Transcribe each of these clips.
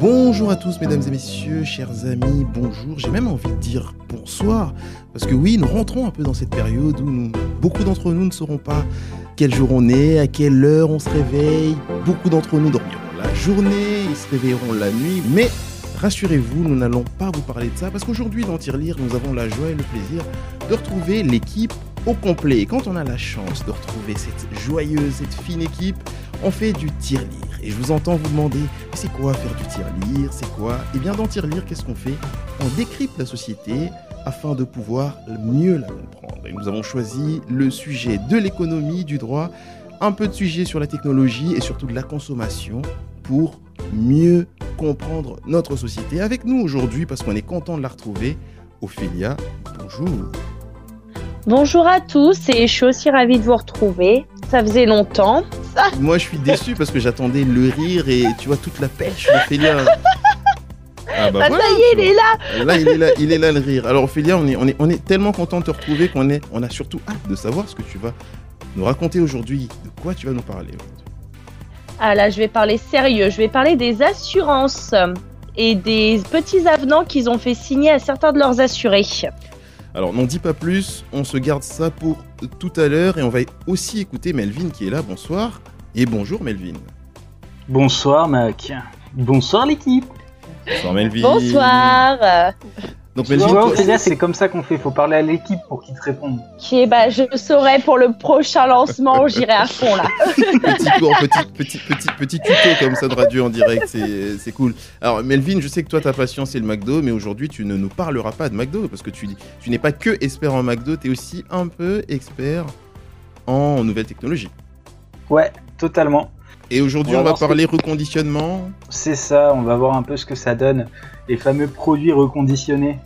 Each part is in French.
Bonjour à tous mesdames et messieurs, chers amis, bonjour, j'ai même envie de dire bonsoir, parce que oui, nous rentrons un peu dans cette période où beaucoup d'entre nous ne sauront pas quel jour on est, à quelle heure on se réveille, beaucoup d'entre nous dormiront la journée, ils se réveilleront la nuit, mais rassurez-vous, nous n'allons pas vous parler de ça, parce qu'aujourd'hui dans Tirelire, nous avons la joie et le plaisir de retrouver l'équipe au complet. Et quand on a la chance de retrouver cette joyeuse, cette fine équipe, on fait du tir-lire. Et je vous entends vous demander, c'est quoi faire du tir-lire? C'est quoi? Eh bien, dans tir-lire, qu'est-ce qu'on fait? On décrypte la société afin de pouvoir mieux la comprendre. Et nous avons choisi le sujet de l'économie, du droit, un peu de sujet sur la technologie et surtout de la consommation pour mieux comprendre notre société. Avec nous aujourd'hui, parce qu'on est content de la retrouver, Ophélia, bonjour. Bonjour à tous et je suis aussi ravie de vous retrouver. Ça faisait longtemps. Moi, je suis déçu parce que j'attendais le rire et tu vois toute la pêche d'Ophélia. Ah bah, ça y est, il est là. Là, il est là, il est là le rire. Alors Ophélia, on est, on est, on est tellement content de te retrouver qu'on est, on a surtout hâte de savoir ce que tu vas nous raconter aujourd'hui. De quoi tu vas nous parler aujourd'hui? Ah là, je vais parler sérieux. Je vais parler des assurances et des petits avenants qu'ils ont fait signer à certains de leurs assurés. Alors n'en dis pas plus, on se garde ça pour tout à l'heure et on va aussi écouter Melvin qui est là. Bonsoir et bonjour Melvin. Bonsoir Mac. Bonsoir l'équipe. Bonsoir Melvin. Bonsoir. Donc tu Melvin, c'est comme ça qu'on fait. Il faut parler à l'équipe pour qu'ils te répondent. Ok, bah je saurai pour le prochain lancement, j'irai à fond là. petit cours, petit, petit, petit, petit tuto comme ça de radio en direct, c'est cool. Alors Melvin, je sais que toi ta passion c'est le McDo, mais aujourd'hui tu ne nous parleras pas de McDo parce que tu, tu n'es pas que expert en McDo, tu es aussi un peu expert en nouvelles technologies. Ouais, totalement. Et aujourd'hui, on va, parler reconditionnement. C'est ça, on va voir un peu ce que ça donne, les fameux produits reconditionnés.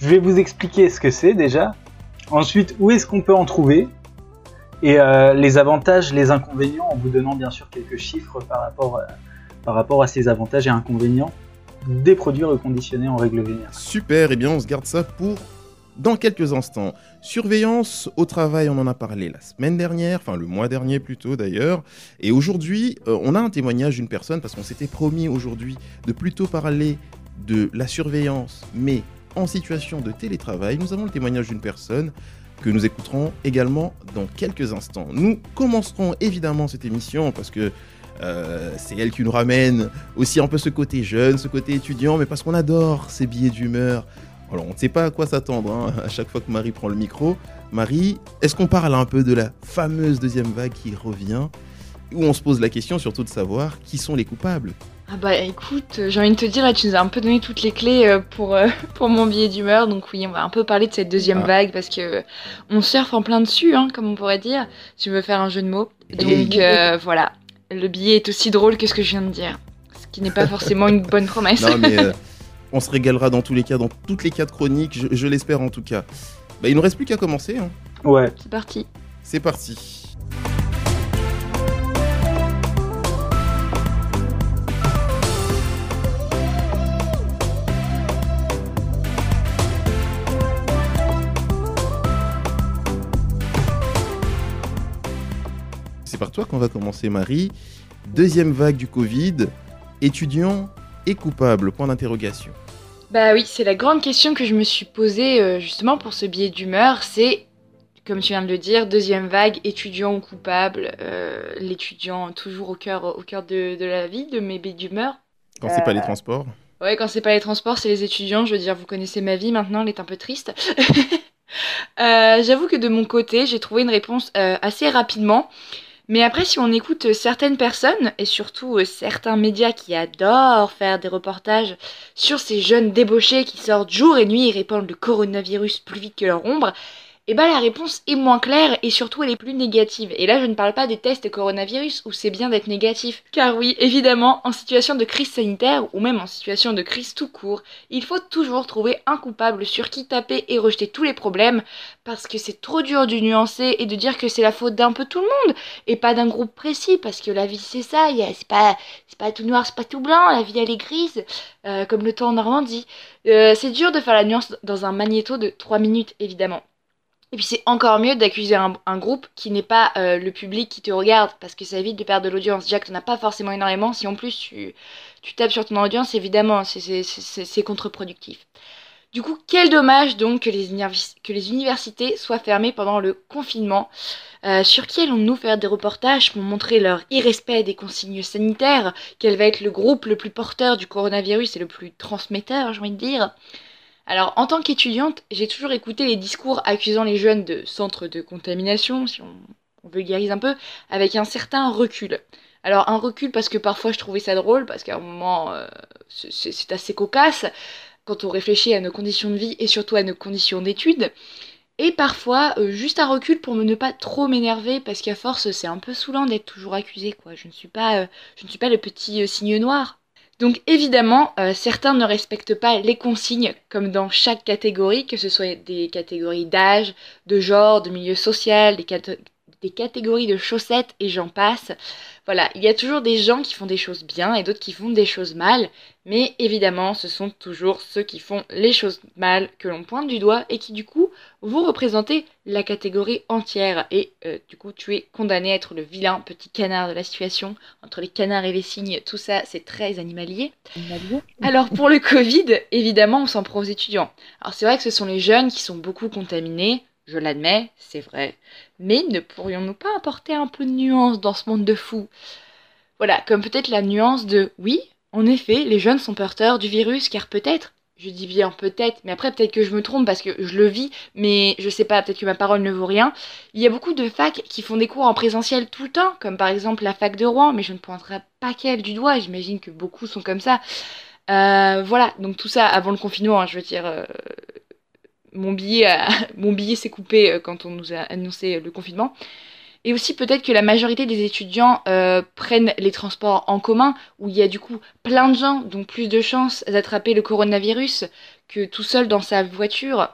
Je vais vous expliquer ce que c'est déjà. Ensuite, où est-ce qu'on peut en trouver? Et euh, les avantages, les inconvénients, en vous donnant bien sûr quelques chiffres par rapport, euh, par rapport à ces avantages et inconvénients des produits reconditionnés en règle générale. Super, et eh bien on se garde ça pour dans quelques instants. Surveillance au travail, on en a parlé la semaine dernière, enfin le mois dernier plutôt d'ailleurs. Et aujourd'hui, euh, on a un témoignage d'une personne, parce qu'on s'était promis aujourd'hui de plutôt parler de la surveillance, mais en situation de télétravail. Nous avons le témoignage d'une personne que nous écouterons également dans quelques instants. Nous commencerons évidemment cette émission parce que euh, c'est elle qui nous ramène aussi un peu ce côté jeune, ce côté étudiant, mais parce qu'on adore ces billets d'humeur, alors, on ne sait pas à quoi s'attendre hein, à chaque fois que Marie prend le micro. Marie, est-ce qu'on parle un peu de la fameuse deuxième vague qui revient Où on se pose la question surtout de savoir qui sont les coupables ah bah écoute, j'ai envie de te dire, là tu nous as un peu donné toutes les clés euh, pour, euh, pour mon billet d'humeur, donc oui, on va un peu parler de cette deuxième ah. vague parce que on surfe en plein dessus, hein, comme on pourrait dire, si tu veux faire un jeu de mots. Donc euh, voilà, le billet est aussi drôle que ce que je viens de dire, ce qui n'est pas forcément une bonne promesse. Non mais on se régalera dans tous les cas, dans toutes les cas de chroniques, je, l'espère en tout cas. Bah, il nous reste plus qu'à commencer. Hein. Ouais. C'est parti. C'est parti. Par toi qu'on va commencer, Marie. Deuxième vague du Covid. Étudiants est coupable Point d'interrogation. Bah oui, c'est la grande question que je me suis posée euh, justement pour ce biais d'humeur. C'est, comme tu viens de le dire, deuxième vague, étudiant ou coupable. Euh, l'étudiant toujours au cœur, au cœur de, la vie, de mes biais d'humeur. Quand c'est pas les euh, transports Ouais, quand c'est pas les transports, c'est les étudiants. Je veux dire, vous connaissez ma vie maintenant, elle est un peu triste. J'avoue que de mon côté, j'ai trouvé une réponse assez rapidement. Mais après, si on écoute certaines personnes, et surtout euh, certains médias qui adorent faire des reportages sur ces jeunes débauchés qui sortent jour et nuit et répandent le coronavirus plus vite que leur ombre, eh ben la réponse est moins claire et surtout elle est plus négative. Et là je ne parle pas des tests coronavirus où c'est bien d'être négatif. Car oui, évidemment, en situation de crise sanitaire ou même en situation de crise tout court, il faut toujours trouver un coupable sur qui taper et rejeter tous les problèmes parce que c'est trop dur de nuancer et de dire que c'est la faute d'un peu tout le monde et pas d'un groupe précis parce que la vie c'est ça, c'est pas, pas tout noir, c'est pas tout blanc, la vie elle est grise, euh, comme le temps en Normandie. Euh, c'est dur de faire la nuance dans un magnéto de 3 minutes évidemment. Et puis c'est encore mieux d'accuser un, groupe qui n'est pas euh, le public qui te regarde, parce que ça évite de perdre de l'audience. Déjà que t'en as pas forcément énormément, si en plus tu, tapes sur ton audience, évidemment, c'est- contre-productif. Du coup, quel dommage donc que les, universi- que les universités soient fermées pendant le confinement. Euh, sur qui allons-nous faire des reportages pour montrer leur irrespect des consignes sanitaires? Quel va être le groupe le plus porteur du coronavirus et le plus transmetteur, j'ai envie de dire? Alors, en tant qu'étudiante, j'ai toujours écouté les discours accusant les jeunes de centres de contamination, si on, vulgarise un peu, avec un certain recul. Alors, un recul parce que parfois je trouvais ça drôle, parce qu'à un moment, euh, c'est assez cocasse quand on réfléchit à nos conditions de vie et surtout à nos conditions d'études. Et parfois, euh, juste un recul pour ne pas trop m'énerver, parce qu'à force, c'est un peu saoulant d'être toujours accusé, quoi. Je ne suis pas, euh, je ne suis pas le petit signe noir. Donc évidemment, euh, certains ne respectent pas les consignes, comme dans chaque catégorie, que ce soit des catégories d'âge, de genre, de milieu social, des, catégories de chaussettes et j'en passe. Voilà, il y a toujours des gens qui font des choses bien et d'autres qui font des choses mal, mais évidemment, ce sont toujours ceux qui font les choses mal que l'on pointe du doigt et qui du coup vous représentez la catégorie entière. Et euh, du coup tu es condamné à être le vilain petit canard de la situation. Entre les canards et les cygnes, tout ça c'est très animalier. Alors pour le Covid, évidemment on s'en prend aux étudiants. Alors c'est vrai que ce sont les jeunes qui sont beaucoup contaminés, je l'admets, c'est vrai, mais ne pourrions-nous pas apporter un peu de nuance dans ce monde de fous? Voilà, comme peut-être la nuance de oui, en effet, les jeunes sont porteurs du virus car peut-être je dis bien peut-être, mais après peut-être que je me trompe parce que je le vis, mais je sais pas, peut-être que ma parole ne vaut rien. Il y a beaucoup de facs qui font des cours en présentiel tout le temps, comme par exemple la fac de Rouen, mais je ne pointerai pas qu'elle du doigt, j'imagine que beaucoup sont comme ça. Euh, voilà, donc tout ça avant le confinement, hein, je veux dire, euh, mon billet, mon billet s'est coupé euh, quand on nous a annoncé le confinement. Et aussi peut-être que la majorité des étudiants euh, prennent les transports en commun, où il y a du coup plein de gens, donc plus de chances d'attraper le coronavirus que tout seul dans sa voiture.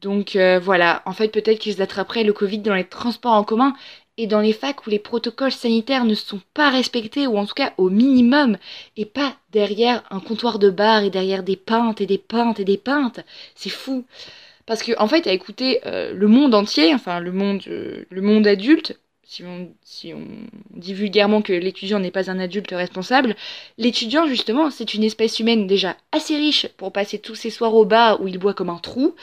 Donc euh, voilà, en fait peut-être qu'ils attraperaient le Covid dans les transports en commun et dans les facs où les protocoles sanitaires ne sont pas respectés, ou en tout cas au minimum, et pas derrière un comptoir de bar et derrière des pintes et des pintes et des pintes. C'est fou. Parce que en fait, à écouter euh, le monde entier, enfin le monde, euh, le monde adulte, si on, si dit vulgairement que l'étudiant n'est pas un adulte responsable, l'étudiant justement, c'est une espèce humaine déjà assez riche pour passer tous ses soirs au bar où il boit comme un trou.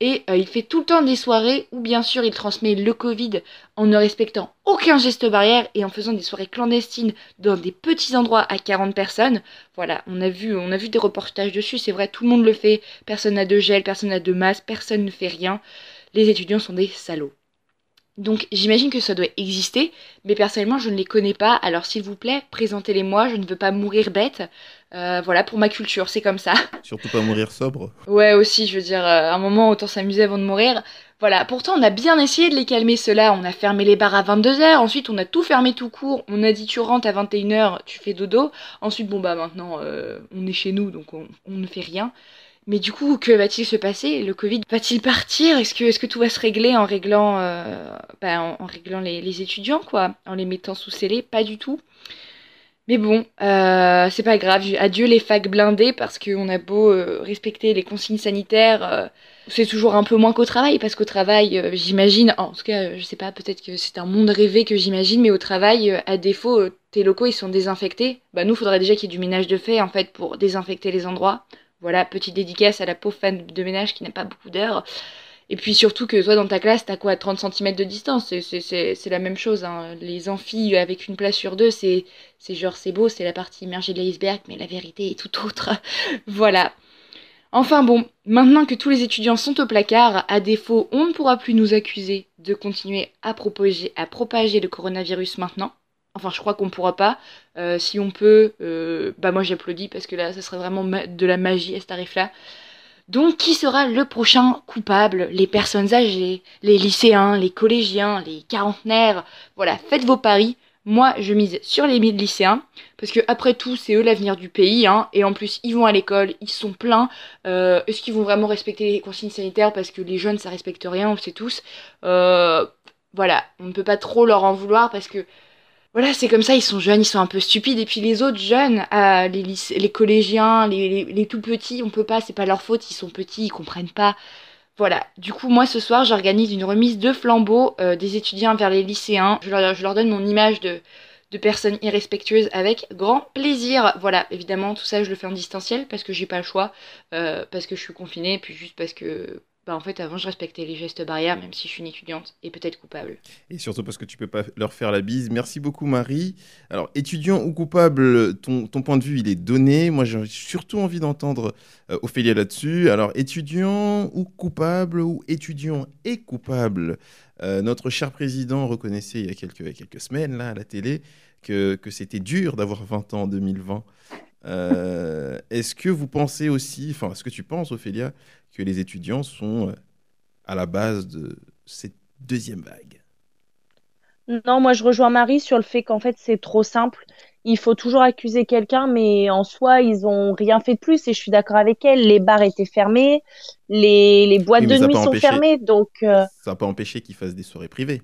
Et euh, il fait tout le temps des soirées où bien sûr il transmet le Covid en ne respectant aucun geste barrière et en faisant des soirées clandestines dans des petits endroits à 40 personnes. Voilà, on a vu, on a vu des reportages dessus, c'est vrai, tout le monde le fait. Personne n'a de gel, personne n'a de masque, personne ne fait rien. Les étudiants sont des salauds. Donc j'imagine que ça doit exister, mais personnellement je ne les connais pas. Alors s'il vous plaît, présentez-les moi, je ne veux pas mourir bête. Euh, voilà, pour ma culture, c'est comme ça. Surtout pas mourir sobre. Ouais, aussi, je veux dire, euh, à un moment, autant s'amuser avant de mourir. Voilà, pourtant, on a bien essayé de les calmer, ceux-là. On a fermé les bars à 22h, ensuite, on a tout fermé tout court. On a dit, tu rentres à 21h, tu fais dodo. Ensuite, bon, bah, maintenant, euh, on est chez nous, donc on, on ne fait rien. Mais du coup, que va-t-il se passer? Le Covid va-t-il partir? Est-ce que, est que tout va se régler en réglant, euh, bah, en, en réglant les, les étudiants, quoi? En les mettant sous scellés? Pas du tout. Mais bon, euh, c'est pas grave. Adieu les facs blindés parce qu'on a beau euh, respecter les consignes sanitaires, euh, c'est toujours un peu moins qu'au travail parce qu'au travail, j'imagine, en tout cas, je sais pas, peut-être que c'est un monde rêvé que j'imagine, mais au travail, à défaut, tes locaux ils sont désinfectés. Bah nous, faudrait déjà qu'il y ait du ménage de fait en fait pour désinfecter les endroits. Voilà, petite dédicace à la pauvre fan de ménage qui n'a pas beaucoup d'heures. Et puis surtout que toi dans ta classe, t'as quoi 30 cm de distance C'est- la même chose. Hein. Les amphis avec une place sur deux, c'est genre c'est beau, c'est la partie immergée de l'iceberg, mais la vérité est tout autre. voilà. Enfin bon, maintenant que tous les étudiants sont au placard, à défaut, on ne pourra plus nous accuser de continuer à propager, le coronavirus maintenant. Enfin, je crois qu'on pourra pas. Euh, si on peut, euh, bah moi j'applaudis parce que là, ça serait vraiment de la magie à ce tarif-là. Donc, qui sera le prochain coupable? Les personnes âgées, les lycéens, les collégiens, les quarantenaires? Voilà, faites vos paris. Moi, je mise sur les lycéens, parce que après tout, c'est eux l'avenir du pays, hein, et en plus, ils vont à l'école, ils sont pleins. Euh, Est-ce qu'ils vont vraiment respecter les consignes sanitaires? Parce que les jeunes, ça respecte rien, on le sait tous. Euh, voilà, on ne peut pas trop leur en vouloir, parce que voilà, c'est comme ça, ils sont jeunes, ils sont un peu stupides. Et puis les autres jeunes, euh, les, les collégiens, les, tout petits, on peut pas, c'est pas leur faute, ils sont petits, ils comprennent pas. Voilà, du coup, moi ce soir, j'organise une remise de flambeaux euh, des étudiants vers les lycéens. Je leur, je leur donne mon image de, de personnes irrespectueuses avec grand plaisir. Voilà, évidemment, tout ça, je le fais en distanciel parce que j'ai pas le choix, euh, parce que je suis confinée, puis juste parce que bah, en fait, avant, je respectais les gestes barrières, même si je suis une étudiante et peut-être coupable. Et surtout parce que tu peux pas leur faire la bise. Merci beaucoup, Marie. Alors, étudiant ou coupable, ton, ton point de vue, il est donné. Moi, j'ai surtout envie d'entendre euh, Ophélia là-dessus. Alors, étudiant ou coupable, ou étudiant et coupable, euh, notre cher président reconnaissait il y a quelques, quelques semaines, là, à la télé, que, que c'était dur d'avoir 20 ans en 2020. Euh, est-ce que vous pensez aussi, enfin, est-ce que tu penses, Ophélia, que les étudiants sont euh, à la base de cette deuxième vague Non, moi je rejoins Marie sur le fait qu'en fait c'est trop simple. Il faut toujours accuser quelqu'un, mais en soi ils ont rien fait de plus. Et je suis d'accord avec elle. Les bars étaient fermés, les, les boîtes Oui, de nuit sont empêché. fermées, donc euh, Ça n'a pas empêché qu'ils fassent des soirées privées.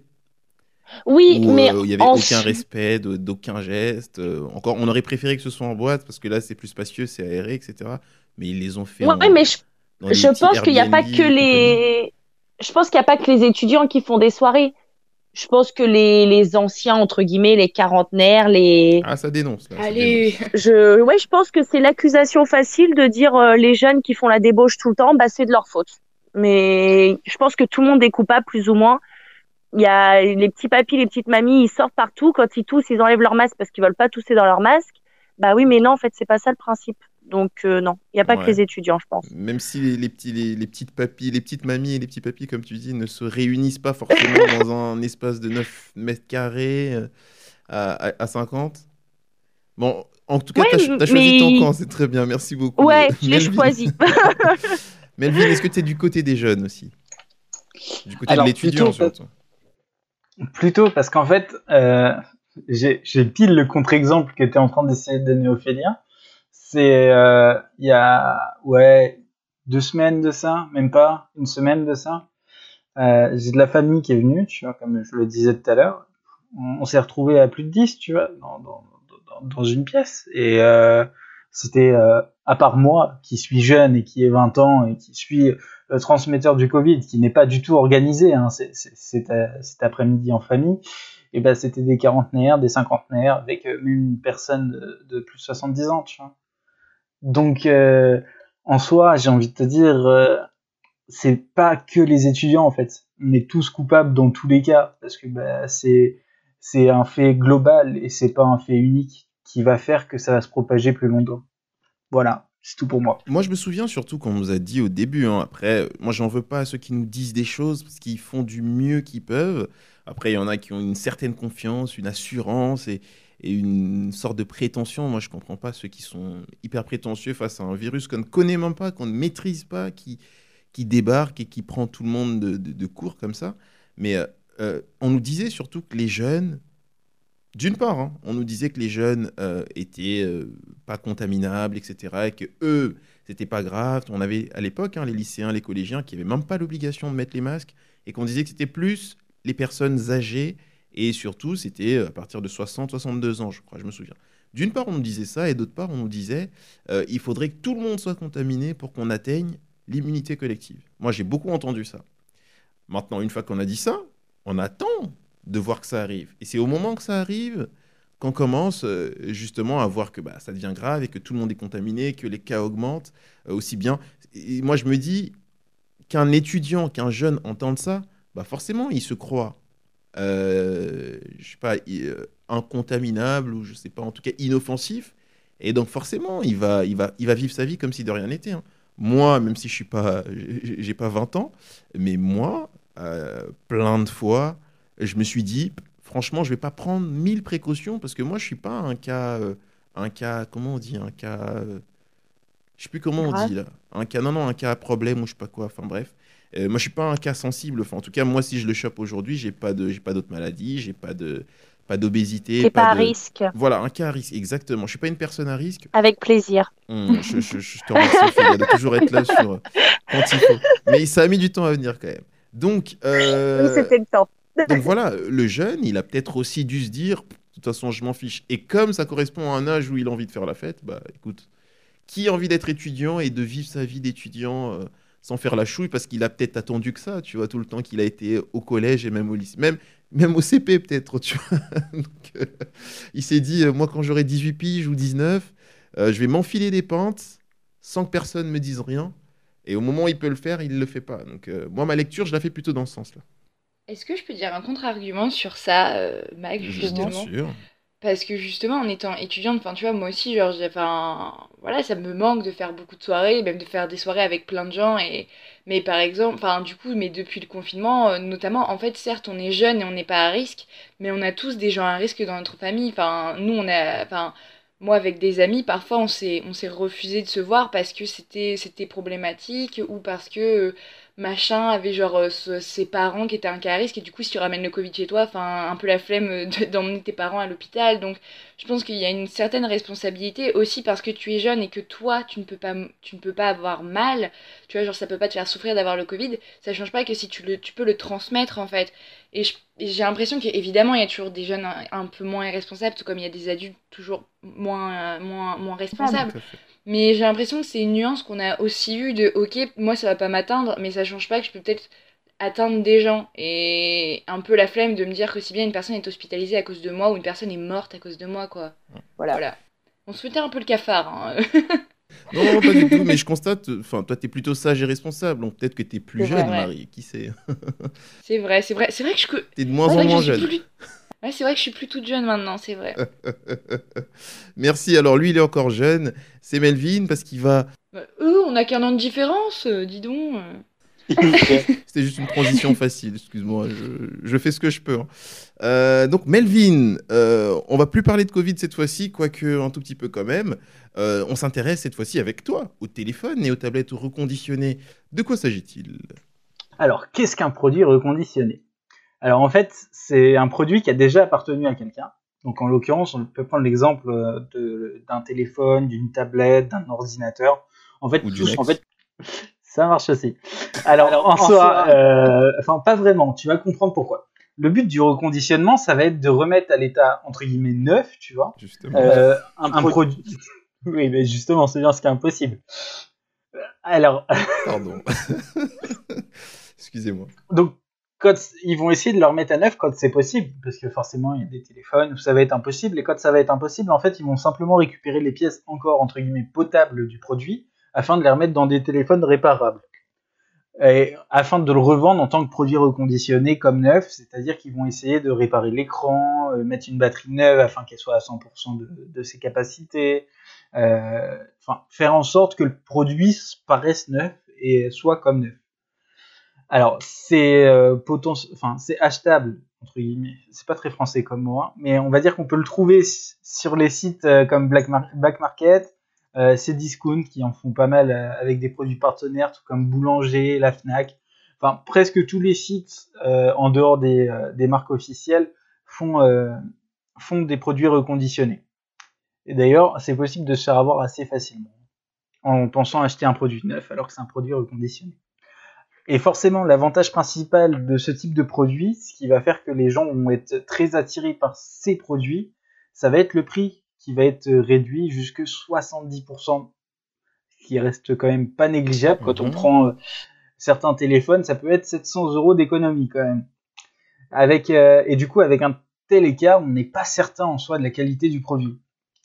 oui, où mais euh, il n'y avait en- aucun respect, d'aucun geste. euh, encore, on aurait préféré que ce soit en boîte parce que là, c'est plus spacieux, c'est aéré, etc. Mais ils les ont fait Ouais, en- mais je dans des Je pense qu'il n'y a pas que les. Je pense qu'il n'y a pas que les étudiants qui font des soirées. Je pense que les, les anciens, entre guillemets, les quarantenaires, les. Ah, ça dénonce. Là, ça Allez dénonce. Je, ouais, je pense que c'est l'accusation facile de dire euh, les jeunes qui font la débauche tout le temps, bah, c'est de leur faute. Mais je pense que tout le monde est coupable, plus ou moins. Il y a les petits papis, les petites mamies, ils sortent partout. Quand ils toussent, ils enlèvent leur masque parce qu'ils veulent pas tousser dans leur masque. Bah oui, mais non, en fait, c'est pas ça le principe. Donc, euh, non, il n'y a pas Ouais. que les étudiants, je pense. Même si les, les petits, les, les petites papis, les petites mamies et les petits papis, comme tu dis, ne se réunissent pas forcément dans un espace de 9 mètres carrés euh, à, à, à 50. Bon, en tout cas, Ouais, t'as as choisi mais- ton camp, c'est très bien, merci beaucoup. Ouais, je l'ai choisi. Melvin, est-ce que tu es du côté des jeunes aussi? Du côté Alors, de l'étudiant, plutôt, surtout. Plutôt parce qu'en fait, euh, j'ai pile le contre-exemple que tu es en train d'essayer de donner Ophélia. C'est euh, il y a ouais deux semaines de ça, même pas une semaine de ça. Euh, j'ai de la famille qui est venue, tu vois, comme je le disais tout à l'heure. On, s'est retrouvé à plus de 10, tu vois, dans, dans, dans, dans une pièce. Et euh, c'était, euh, à part moi, qui suis jeune et qui ai 20 ans et qui suis le transmetteur du Covid, qui n'est pas du tout organisé, hein, c'est- c'est- cet après-midi en famille, et ben c'était des quarantenaires, des cinquantenaires, avec même une personne de, de plus de 70 ans, tu vois. Donc, euh, en soi, j'ai envie de te dire, euh, c'est pas que les étudiants en fait. On est tous coupables dans tous les cas parce que bah, c'est un fait global et c'est pas un fait unique qui va faire que ça va se propager plus longtemps. Voilà, c'est tout pour moi. Moi, je me souviens surtout qu'on nous a dit au début, hein, après, euh, moi, j'en veux pas à ceux qui nous disent des choses parce qu'ils font du mieux qu'ils peuvent. Après, il y en a qui ont une certaine confiance, une assurance et, et une sorte de prétention. Moi, je comprends pas ceux qui sont hyper prétentieux face à un virus qu'on ne connaît même pas, qu'on ne maîtrise pas, qui, qui débarque et qui prend tout le monde de, de- court comme ça. Mais euh, euh, on nous disait surtout que les jeunes, d'une part, hein, on nous disait que les jeunes euh, étaient euh, pas contaminables, etc. Et que eux, c'était pas grave. On avait à l'époque hein, les lycéens, les collégiens qui avaient même pas l'obligation de mettre les masques et qu'on disait que c'était plus les personnes âgées et surtout c'était euh, à partir de 60, 62 ans, je crois, je me souviens. D'une part, on nous disait ça et d'autre part, on nous disait euh, il faudrait que tout le monde soit contaminé pour qu'on atteigne l'immunité collective. Moi, j'ai beaucoup entendu ça. Maintenant, une fois qu'on a dit ça, on attend de voir que ça arrive. Et c'est au moment que ça arrive qu'on commence euh, justement à voir que bah, ça devient grave et que tout le monde est contaminé, que les cas augmentent euh, aussi bien. Et moi, je me dis qu'un étudiant, qu'un jeune entende ça, bah forcément, il se croit, euh, je sais pas, euh, incontaminable ou je sais pas, en tout cas inoffensif. Et donc forcément, il va, il va, il va vivre sa vie comme si de rien n'était. hein. Moi, même si je suis pas, j'ai pas 20 ans, mais moi, euh, plein de fois, je me suis dit, franchement, je vais pas prendre mille précautions parce que moi, je suis pas un cas, euh, un cas, comment on dit, un cas, euh, je sais plus comment on dit là, un cas, non non, un cas à problème ou je sais pas quoi. Enfin bref, Euh, moi, je suis pas un cas sensible. Enfin, en tout cas, moi, si je le chope aujourd'hui, j'ai pas de, j'ai pas d'autres maladies, j'ai pas de, pas d'obésité, T'es pas à de- risque. Voilà, un cas à risque, exactement. Je suis pas une personne à risque. Avec plaisir. Hum, je, je- je te remercie, Ophélia, de toujours être là sur quand il faut. Mais ça a mis du temps à venir quand même. Donc, euh, C'était le temps. donc voilà, le jeune, il a peut-être aussi dû se dire, de toute façon, je m'en fiche. Et comme ça correspond à un âge où il a envie de faire la fête, bah écoute, qui a envie d'être étudiant et de vivre sa vie d'étudiant euh, sans faire la chouille parce qu'il a peut-être attendu que ça, tu vois, tout le temps qu'il a été au collège et même au lycée, même, même au CP peut-être, tu vois. Donc, euh, il s'est dit, euh, moi quand j'aurai 18 piges ou 19, euh, je vais m'enfiler des pentes sans que personne me dise rien. Et au moment où il peut le faire, il ne le fait pas. Donc euh, moi, ma lecture, je la fais plutôt dans ce sens-là. Est-ce que je peux dire un contre-argument sur ça, Mag, justement? Bien sûr. Parce que justement, en étant étudiante, enfin, tu vois, moi aussi, genre, enfin, voilà, ça me manque de faire beaucoup de soirées, même de faire des soirées avec plein de gens. Et, mais par exemple, enfin, du coup, mais depuis le confinement, euh, notamment, en fait, certes, on est jeune et on n'est pas à risque, mais on a tous des gens à risque dans notre famille. Enfin, nous, on a, enfin, moi, avec des amis, parfois, on s'est, on s'est refusé de se voir parce que c'était, c'était problématique ou parce que machin avait genre euh, ce- ses parents qui étaient un cas à risque et du coup si tu ramènes le Covid chez toi, enfin un peu la flemme euh, de- d'emmener tes parents à l'hôpital. Donc je pense qu'il y a une certaine responsabilité aussi parce que tu es jeune et que toi tu ne peux pas tu ne peux pas avoir mal. Tu vois genre ça peut pas te faire souffrir d'avoir le Covid, ça change pas que si tu le tu peux le transmettre en fait. Et j'ai l'impression qu'évidemment il y a toujours des jeunes un, un peu moins irresponsables tout comme il y a des adultes toujours moins euh, moins moins responsables. Mais j'ai l'impression que c'est une nuance qu'on a aussi eue de ok, moi ça va pas m'atteindre, mais ça change pas que je peux peut-être atteindre des gens. Et un peu la flemme de me dire que si bien une personne est hospitalisée à cause de moi ou une personne est morte à cause de moi, quoi. Voilà. Voilà. On se foutait un peu le cafard, hein. Non, non, pas du tout, mais je constate, enfin, toi, t'es plutôt sage et responsable, donc peut-être que t'es plus jeune, vrai. Marie, qui sait. c'est vrai, c'est vrai. C'est vrai que je. que- T'es de moins c'est en vrai que moins jeune. plus- Ouais, c'est vrai que je suis plus toute jeune maintenant, c'est vrai. Merci, alors lui, il est encore jeune, c'est Melvin, parce qu'il va... Bah, eux, on a qu'un an de différence, euh, dis donc. euh. C'était juste une transition facile, excuse-moi, je, je fais ce que je peux. hein. Euh, donc Melvin, euh, on va plus parler de Covid cette fois-ci, quoique un tout petit peu quand même. Euh, on s'intéresse cette fois-ci avec toi au téléphone et aux tablettes reconditionnées. De quoi s'agit-il? Alors, qu'est-ce qu'un produit reconditionné? Alors, en fait, c'est un produit qui a déjà appartenu à quelqu'un. Donc, en l'occurrence, on peut prendre l'exemple euh, d'un téléphone, d'une tablette, d'un ordinateur. En fait, Ou du tous, en fait, ça marche aussi. Alors, en, soi, euh, enfin, pas vraiment. Tu vas comprendre pourquoi. Le but du reconditionnement, ça va être de remettre à l'état entre guillemets neuf, tu vois, Justement. euh, un, produit. Oui, mais justement, c'est bien ce qui est impossible. Alors, Pardon. Excusez-moi. Donc, ils vont essayer de leur mettre à neuf quand c'est possible, parce que forcément il y a des téléphones où ça va être impossible, et quand ça va être impossible, en fait, ils vont simplement récupérer les pièces encore entre guillemets potables du produit afin de les remettre dans des téléphones réparables. Et afin de le revendre en tant que produit reconditionné comme neuf, c'est-à-dire qu'ils vont essayer de réparer l'écran, euh, mettre une batterie neuve afin qu'elle soit à 100% de, ses capacités, euh, faire en sorte que le produit paraisse neuf et soit comme neuf. Alors, c'est euh, enfin, c'est achetable, entre guillemets. C'est pas très français comme mot, hein, mais on va dire qu'on peut le trouver sur les sites euh, comme Black, Mar- Black Market, euh, Cdiscount qui en font pas mal euh, avec des produits partenaires, tout comme Boulanger, la Fnac. Enfin, presque tous les sites euh, en dehors des, euh, des marques officielles font, font des produits reconditionnés. Et d'ailleurs, c'est possible de se faire avoir assez facilement en pensant acheter un produit neuf alors que c'est un produit reconditionné. Et forcément, l'avantage principal de ce type de produit, ce qui va faire que les gens vont être très attirés par ces produits, ça va être le prix qui va être réduit jusque 70%, ce qui reste quand même pas négligeable quand on Mhm. prend euh, certains téléphones, ça peut être 700 euros d'économie quand même. Avec euh, et du coup, avec un tel écart, on n'est pas certain en soi de la qualité du produit.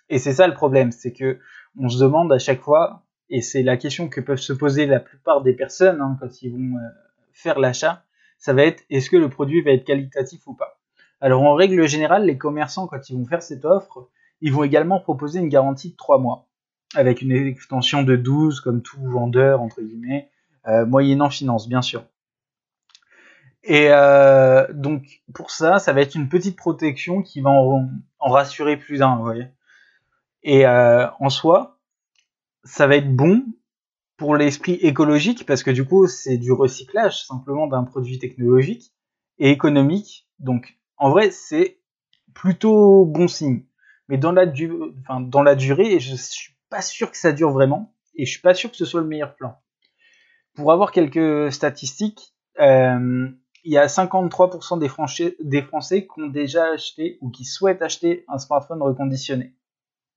Et c'est ça le problème, c'est que on se demande à chaque fois et c'est la question que peuvent se poser la plupart des personnes hein, quand ils vont euh, faire l'achat, ça va être est-ce que le produit va être qualitatif ou pas? Alors en règle générale, les commerçants, quand ils vont faire cette offre, ils vont également proposer une garantie de 3 mois, avec une extension de 12 comme tout vendeur, entre guillemets, euh, moyennant finance, bien sûr. Et euh, donc pour ça, ça va être une petite protection qui va en, en rassurer plus d'un, vous voyez. Et euh, en soi, ça va être bon pour l'esprit écologique parce que du coup c'est du recyclage simplement d'un produit technologique et économique. Donc en vrai c'est plutôt bon signe. Mais dans la, durée, je suis pas sûr que ça dure vraiment et je suis pas sûr que ce soit le meilleur plan. Pour avoir quelques statistiques, euh, il y a 53% des, Français, des Français qui ont déjà acheté ou qui souhaitent acheter un smartphone reconditionné.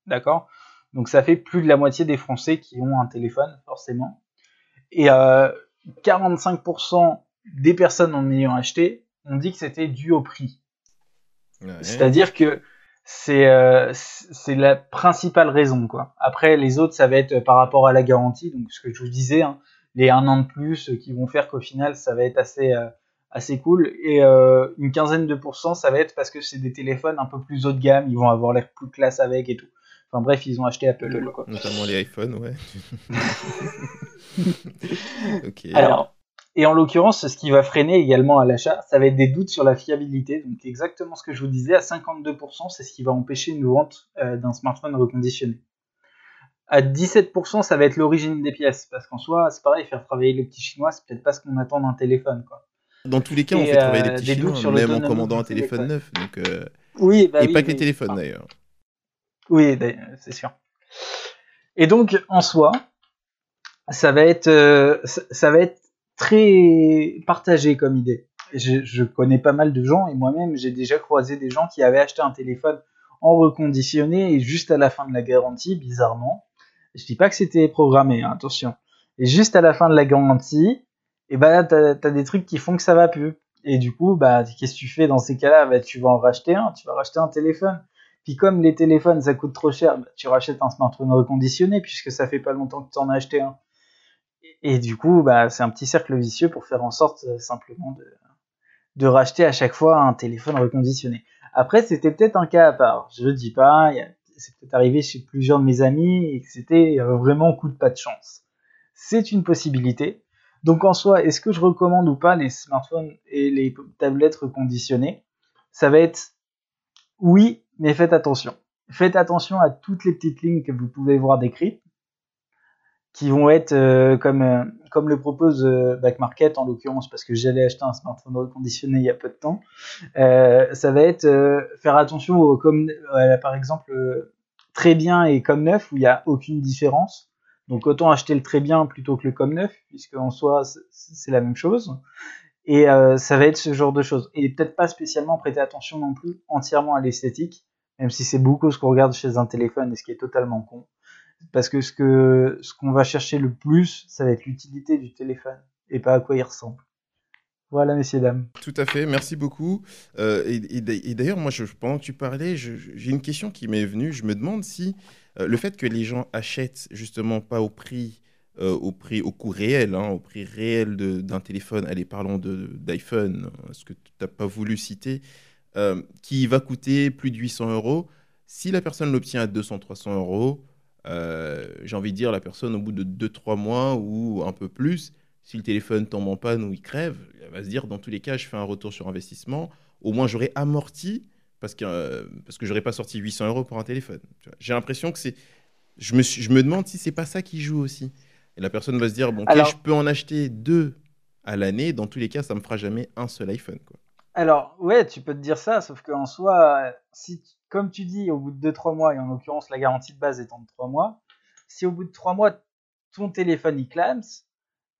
D'accord? Donc ça fait plus de la moitié des Français qui ont un téléphone, forcément. Et euh, 45% des personnes en ayant acheté ont dit que c'était dû au prix. C'est-à-dire que c'est euh, c'est la principale raison quoi. Après les autres ça va être par rapport à la garantie donc ce que je vous disais hein, les un an de plus qui vont faire qu'au final ça va être assez euh, assez cool et euh, une quinzaine de pourcents ça va être parce que c'est des téléphones un peu plus haut de gamme ils vont avoir l'air plus classe avec et tout. Enfin bref ils ont acheté Apple quoi. Notamment les iPhones ouais. Alors et en l'occurrence, ce qui va freiner également à l'achat, ça va être des doutes sur la fiabilité. Donc exactement ce que je vous disais, à 52%, c'est ce qui va empêcher une vente euh, d'un smartphone reconditionné. À 17%, ça va être l'origine des pièces, parce qu'en soi, c'est pareil, faire travailler les petits chinois, c'est peut-être pas ce qu'on attend d'un téléphone. Quoi. Dans tous les cas, on fait travailler les euh, petits chinois, même en commandant un téléphone, neuf. Donc, euh, oui, bah et pas que les téléphones d'ailleurs. Oui, c'est sûr. Et donc, en soi, ça va être, ça va être très partagé comme idée. Je, je, connais pas mal de gens et moi-même j'ai déjà croisé des gens qui avaient acheté un téléphone en reconditionné et juste à la fin de la garantie, bizarrement. Je dis pas que c'était programmé, hein, attention. Et juste à la fin de la garantie, et bah t'as as des trucs qui font que ça va plus. Et du coup, bah qu'est-ce que tu fais dans ces cas-là? Bah, Tu vas en racheter un, tu vas racheter un téléphone. Puis comme les téléphones ça coûte trop cher, bah, tu rachètes un smartphone reconditionné puisque ça fait pas longtemps que tu en as acheté un. Et du coup, bah, c'est un petit cercle vicieux pour faire en sorte euh, simplement de, de racheter à chaque fois un téléphone reconditionné. Après, c'était peut-être un cas à part. Je dis pas, c'est peut-être arrivé chez plusieurs de mes amis et que c'était euh, vraiment coup de pas de chance. C'est une possibilité. Donc en soi, est-ce que je recommande ou pas les smartphones et les tablettes reconditionnées Ça va être oui, mais faites attention. Faites attention à toutes les petites lignes que vous pouvez voir décrites qui vont être euh, comme euh, comme le propose euh, Back Market en l'occurrence parce que j'allais acheter un smartphone reconditionné il y a peu de temps. Ça va être faire attention au, comme par exemple très bien et comme neuf où il n'y a aucune différence. Donc autant acheter le très bien plutôt que le comme neuf puisque en soi c'est la même chose. Et ça va être ce genre de choses. Et peut-être pas spécialement prêter attention non plus entièrement à l'esthétique même si c'est beaucoup ce qu'on regarde chez un téléphone et ce qui est totalement con parce que ce ce qu'on va chercher le plus, ça va être l'utilité du téléphone et pas à quoi il ressemble. Voilà, messieurs, dames. Tout à fait, merci beaucoup. Euh, et, d'ailleurs, moi, je, pendant que tu parlais, j'ai une question qui m'est venue. Je me demande si euh, le fait que les gens achètent justement pas au prix, euh, au prix, au coût réel, hein, au prix réel d'un téléphone, allez, parlons d'iPhone, ce que tu n'as pas voulu citer, qui va coûter plus de 800 euros, si la personne l'obtient à 200-300 euros, euh, j'ai envie de dire, la personne, au bout de 2-3 mois ou un peu plus, si le téléphone tombe en panne ou il crève, elle va se dire, dans tous les cas, je fais un retour sur investissement. Au moins, j'aurais amorti parce que, euh, parce que j'aurais pas sorti 800 euros pour un téléphone. J'ai l'impression que c'est. Je me, je me demande si c'est pas ça qui joue aussi. Et la personne va se dire, bon, je peux en acheter deux à l'année. Dans tous les cas, ça me fera jamais un seul iPhone. Quoi. Alors, ouais, tu peux te dire ça, sauf qu'en soi, si comme tu dis, au bout de 2-3 mois, et en l'occurrence la garantie de base étant de 3 mois, si au bout de 3 mois, ton téléphone il clams,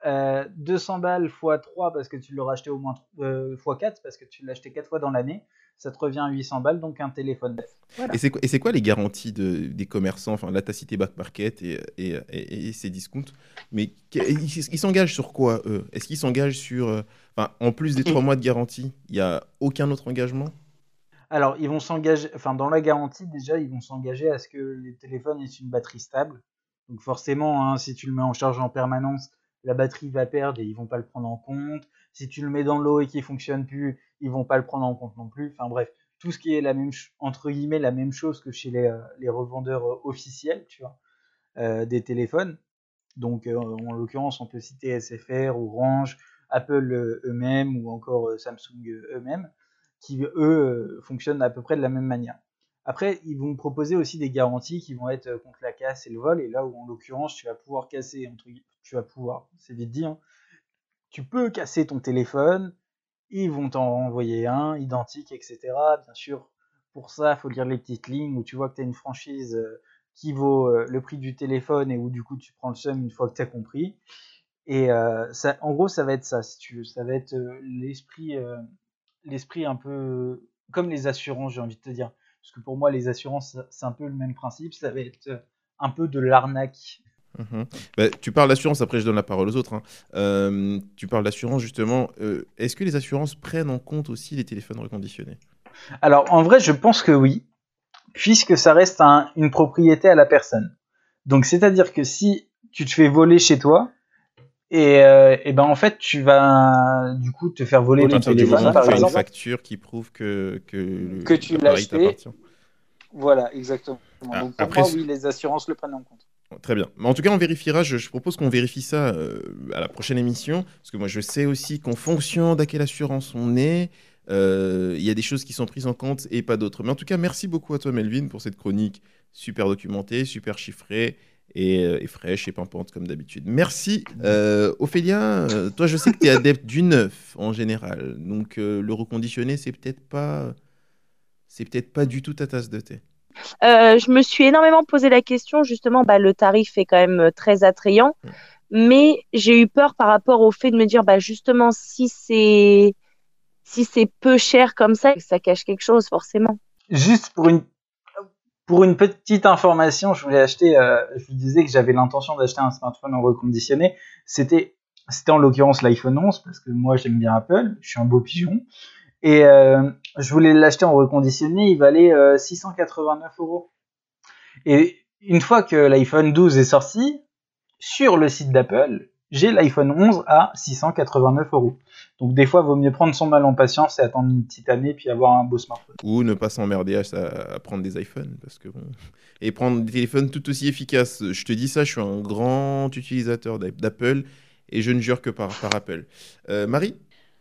euh, 200 balles x 3 parce que tu l'auras acheté au moins euh, x 4 parce que tu l'as acheté 4 fois dans l'année, ça te revient à 800 balles, donc un téléphone neuf. Et c'est quoi, les garanties de, des commerçants Enfin, là, tu as cité Back Market et, et, et, ces discounts, mais ils s'engagent sur quoi, eux? Est-ce qu'ils s'engagent sur. Euh, enfin, en plus des 3 mois de garantie, il n'y a aucun autre engagement? Alors, ils vont s'engager, enfin, dans la garantie, déjà, ils vont s'engager à ce que les téléphones aient une batterie stable. Donc, forcément, hein, si tu le mets en charge en permanence, la batterie va perdre et ils vont pas le prendre en compte. Si tu le mets dans l'eau et qu'il fonctionne plus, ils vont pas le prendre en compte non plus. Enfin, bref, tout ce qui est la même, entre guillemets, la même chose que chez les, euh, revendeurs euh, officiels, tu vois, euh, des téléphones. Donc, en l'occurrence, on peut citer SFR, Orange, Apple eux-mêmes ou encore Samsung eux-mêmes qui eux fonctionnent à peu près de la même manière. Après, ils vont proposer aussi des garanties qui vont être contre la casse et le vol, et là où en l'occurrence tu vas pouvoir casser, entre tu vas pouvoir, c'est vite dit, hein, tu peux casser ton téléphone, ils vont t'en renvoyer un, identique, etc. Bien sûr, pour ça, il faut lire les petites lignes où tu vois que tu as une franchise euh, qui vaut le prix du téléphone et où du coup tu prends le seum une fois que tu as compris. Et ça, en gros, ça va être ça, si tu veux. Ça va être l'esprit l'esprit un peu comme les assurances, j'ai envie de te dire. Parce que pour moi, les assurances, c'est un peu le même principe. Ça va être un peu de l'arnaque Mhm. Bah, tu parles d'assurance, après je donne la parole aux autres. hein. Euh, tu parles d'assurance justement. Euh, Est-ce que les assurances prennent en compte aussi les téléphones reconditionnés? Alors en vrai, je pense que oui, puisque ça reste un- une propriété à la personne. Donc c'est-à-dire que si tu te fais voler chez toi, et, euh, et ben en fait tu vas du coup te faire voler du téléphone par tu as une exemple. facture qui prouve que, que, le- Que tu l'as acheté. Voilà, exactement. Ah, Donc pour après, moi, oui, les assurances le prennent en compte. Très bien. En tout cas, on vérifiera. Je, propose qu'on vérifie ça euh, à la prochaine émission. Parce que moi, je sais aussi qu'en fonction d'à quelle assurance on est, euh, il y a des choses qui sont prises en compte et pas d'autres. Mais en tout cas, merci beaucoup à toi, Melvin, pour cette chronique super documentée, super chiffrée et, euh, fraîche et pimpante comme d'habitude. Merci. Euh, Ophélia, toi, je sais que tu es adepte du neuf en général. Donc, le reconditionné, c'est peut-être pas. C'est peut-être pas du tout ta tasse de thé. Euh, je me suis énormément posé la question, justement, bah, le tarif est quand même euh, très attrayant, Mm. mais j'ai eu peur par rapport au fait de me dire, bah, justement, si c'est si c'est peu cher comme ça, ça cache quelque chose, forcément. Juste pour une pour une petite information, je voulais acheter. euh, je vous disais que j'avais l'intention d'acheter un smartphone en reconditionné. C'était c'était en l'occurrence l'iPhone 11 parce que moi j'aime bien Apple. Je suis un beau pigeon. Et euh, je voulais l'acheter en reconditionné. Il valait euh, 689 euros. Et une fois que l'iPhone 12 est sorti, sur le site d'Apple, j'ai l'iPhone 11 à 689 euros. Donc des fois, vaut mieux prendre son mal en patience et attendre une petite année puis avoir un beau smartphone. Ou ne pas s'emmerder à, prendre des iPhones. Parce que. Et prendre des téléphones tout aussi efficaces. Je te dis ça, je suis un grand utilisateur d'a- d'Apple et je ne jure que par, par Apple. Euh, Marie?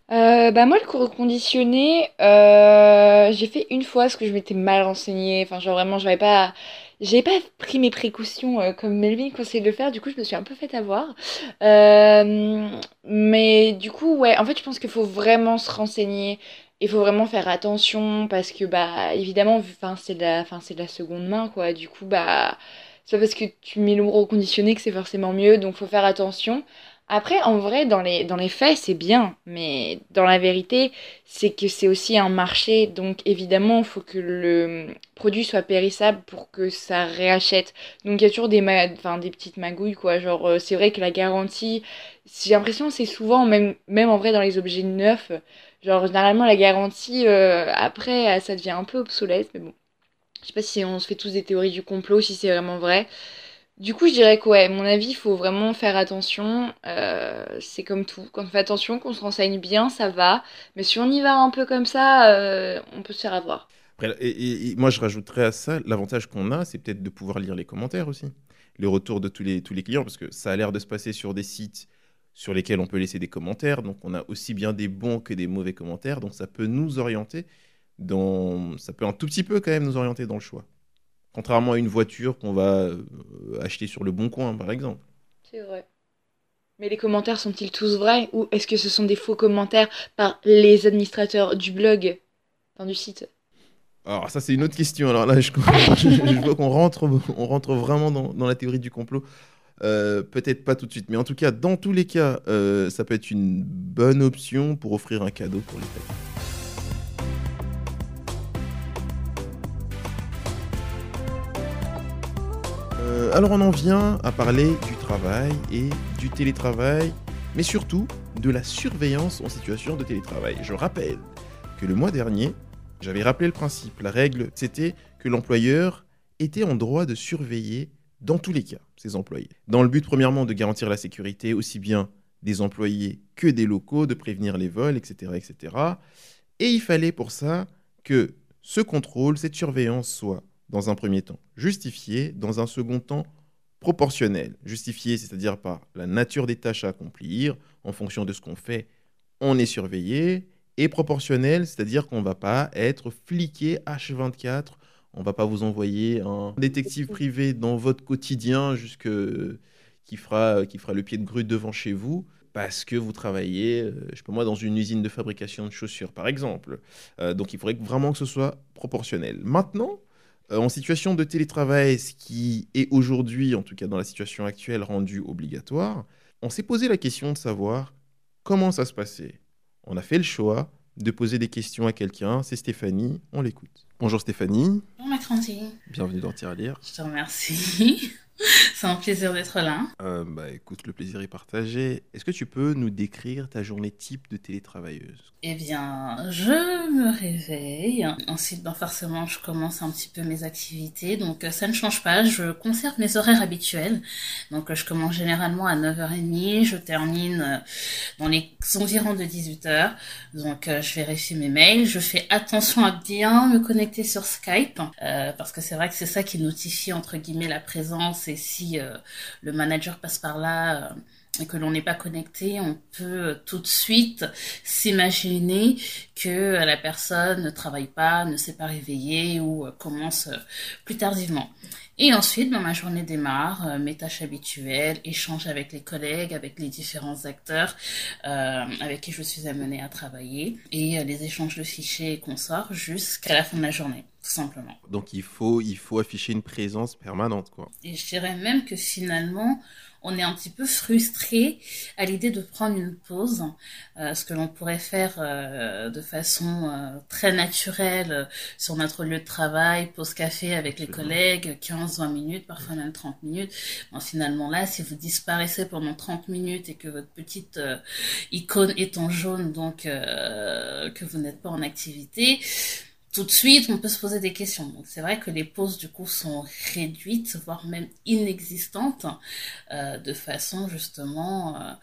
Euh, bah moi le cours reconditionné euh, j'ai fait une fois parce que je m'étais mal renseignée. Enfin genre vraiment j'avais pas j'avais pas pris mes précautions euh, comme Melvin conseille de le faire. Du coup je me suis un peu fait avoir. Euh, mais du coup ouais en fait je pense qu'il faut vraiment se renseigner. Il faut vraiment faire attention parce que bah évidemment enfin c'est de la enfin c'est de la seconde main quoi. Du coup bah c'est pas parce que tu mets le reconditionné que c'est forcément mieux. Donc faut faire attention après, en vrai, dans les, dans les faits, c'est bien, mais dans la vérité, c'est que c'est aussi un marché, donc évidemment, il faut que le produit soit périssable pour que ça réachète. Donc il y a toujours des, enfin, des petites magouilles, quoi. Genre, euh, c'est vrai que la garantie, j'ai l'impression c'est souvent, même, même en vrai, dans les objets neufs, genre, généralement, la garantie, euh, après, ça devient un peu obsolète, mais bon. Je sais pas si on se fait tous des théories du complot, si c'est vraiment vrai. Du coup, je dirais que ouais, mon avis, il faut vraiment faire attention. Euh, c'est comme tout. Quand on fait attention, qu'on se renseigne bien, ça va. Mais si on y va un peu comme ça, euh, on peut se faire avoir. Et, moi, je rajouterais à ça, l'avantage qu'on a, c'est peut-être de pouvoir lire les commentaires aussi. Les retours de tous les, tous les clients, parce que ça a l'air de se passer sur des sites sur lesquels on peut laisser des commentaires. Donc, on a aussi bien des bons que des mauvais commentaires. Donc, ça peut nous orienter dans... Ça peut un tout petit peu quand même nous orienter dans le choix. Contrairement à une voiture qu'on va euh, acheter sur le bon coin, par exemple. C'est vrai. Mais les commentaires sont-ils tous vrais ou est-ce que ce sont des faux commentaires par les administrateurs du blog, enfin du site? Alors ça c'est une autre question. Alors là je, je- je vois qu'on rentre, on rentre vraiment dans, dans la théorie du complot. Euh, Peut-être pas tout de suite, mais en tout cas dans tous les cas, euh, ça peut être une bonne option pour offrir un cadeau pour les fêtes. Euh, alors on en vient à parler du travail et du télétravail, mais surtout de la surveillance en situation de télétravail. Je rappelle que le mois dernier, j'avais rappelé le principe. La règle, c'était que l'employeur était en droit de surveiller dans tous les cas ses employés. Dans le but, premièrement, de garantir la sécurité aussi bien des employés que des locaux, de prévenir les vols, etc. etc. Et il fallait pour ça que ce contrôle, cette surveillance soit, dans un premier temps, justifié, dans un second temps, proportionnel. Justifié, c'est-à-dire par la nature des tâches à accomplir, en fonction de ce qu'on fait, on est surveillé, et proportionnel, c'est-à-dire qu'on ne va pas être fliqué H24, on ne va pas vous envoyer un détective privé dans votre quotidien jusque qui fera, qui fera le pied de grue devant chez vous parce que vous travaillez, euh, je sais pas moi, dans une usine de fabrication de chaussures, par exemple. Euh, donc il faudrait vraiment que ce soit proportionnel. Maintenant, en situation de télétravail, ce qui est aujourd'hui, en tout cas dans la situation actuelle, rendu obligatoire, on s'est posé la question de savoir comment ça se passait. On a fait le choix de poser des questions à quelqu'un. C'est Stéphanie, on l'écoute. Bonjour Stéphanie, Bonjour Maxentine, bienvenue dans Tire à lire. je te remercie. C'est un plaisir d'être là. Euh, bah, écoute, le plaisir est partagé. Est-ce que tu peux nous décrire ta journée type de télétravailleuse? Eh bien, je me réveille. Ensuite, ben, forcément, je commence un petit peu mes activités. Donc, euh, ça ne change pas. Je conserve mes horaires habituels. Donc, euh, je commence généralement à 9h30. Je termine dans les environs de 18h. Donc, je vérifie mes mails. Je fais attention à bien me connecter sur Skype. euh, parce que c'est vrai que c'est ça qui notifie, entre guillemets, la présence. Et si euh, le manager passe par là... euh, et que l'on n'est pas connecté, on peut tout de suite s'imaginer que euh, la personne ne travaille pas, ne s'est pas réveillée ou euh, commence euh, plus tardivement. Et ensuite, ben, ma journée démarre, euh, mes tâches habituelles, échange avec les collègues, avec les différents acteurs euh, avec qui je suis amenée à travailler, et euh, les échanges de fichiers et consorts jusqu'à la fin de la journée, tout simplement. Donc il faut, il faut afficher une présence permanente, quoi. Et je dirais même que finalement, on est un petit peu frustré à l'idée de prendre une pause, euh, ce que l'on pourrait faire euh, de façon euh, très naturelle sur notre lieu de travail, pause café avec les collègues, 15-20 minutes, parfois même 30 minutes. Bon, finalement là, si vous disparaissez pendant 30 minutes et que votre petite icône est en jaune, donc que vous n'êtes pas en activité, tout de suite, on peut se poser des questions. C'est vrai que les pauses, du coup, sont réduites, voire même inexistantes, euh, de façon, justement, euh,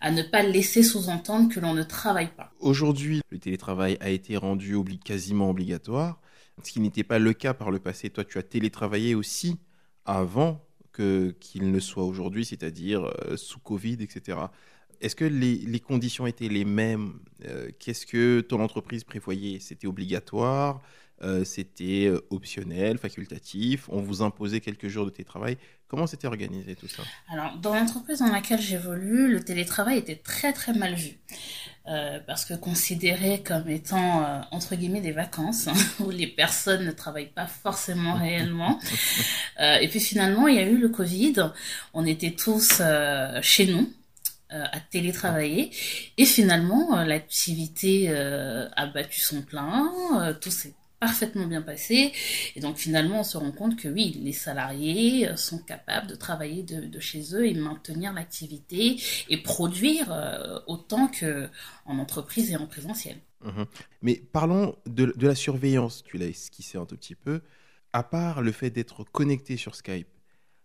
à ne pas laisser sous-entendre que l'on ne travaille pas. Aujourd'hui, le télétravail a été rendu quasiment obligatoire, ce qui n'était pas le cas par le passé. Toi, tu as télétravaillé aussi avant que qu'il ne soit aujourd'hui, c'est-à-dire euh, sous Covid, etc. Est-ce que les, les conditions étaient les mêmes Euh, Qu'est-ce que ton entreprise prévoyait? C'était obligatoire Euh, C'était euh, optionnel, facultatif On vous imposait quelques jours de télétravail? Comment c'était organisé tout ça? Alors, dans l'entreprise dans laquelle j'évolue, le télétravail était très très mal vu. Euh, parce que considéré comme étant, euh, entre guillemets, des vacances, où les personnes ne travaillent pas forcément réellement. Euh, et puis finalement, il y a eu le Covid. On était tous chez nous. Euh, à télétravailler et finalement euh, l'activité euh, a battu son plein, tout s'est parfaitement bien passé et donc finalement on se rend compte que oui les salariés sont capables de travailler de, chez eux et maintenir l'activité et produire autant que en entreprise et en présentiel. Mhm. Mais parlons de, de la surveillance, tu l'as esquissé un tout petit peu. À part le fait d'être connecté sur Skype,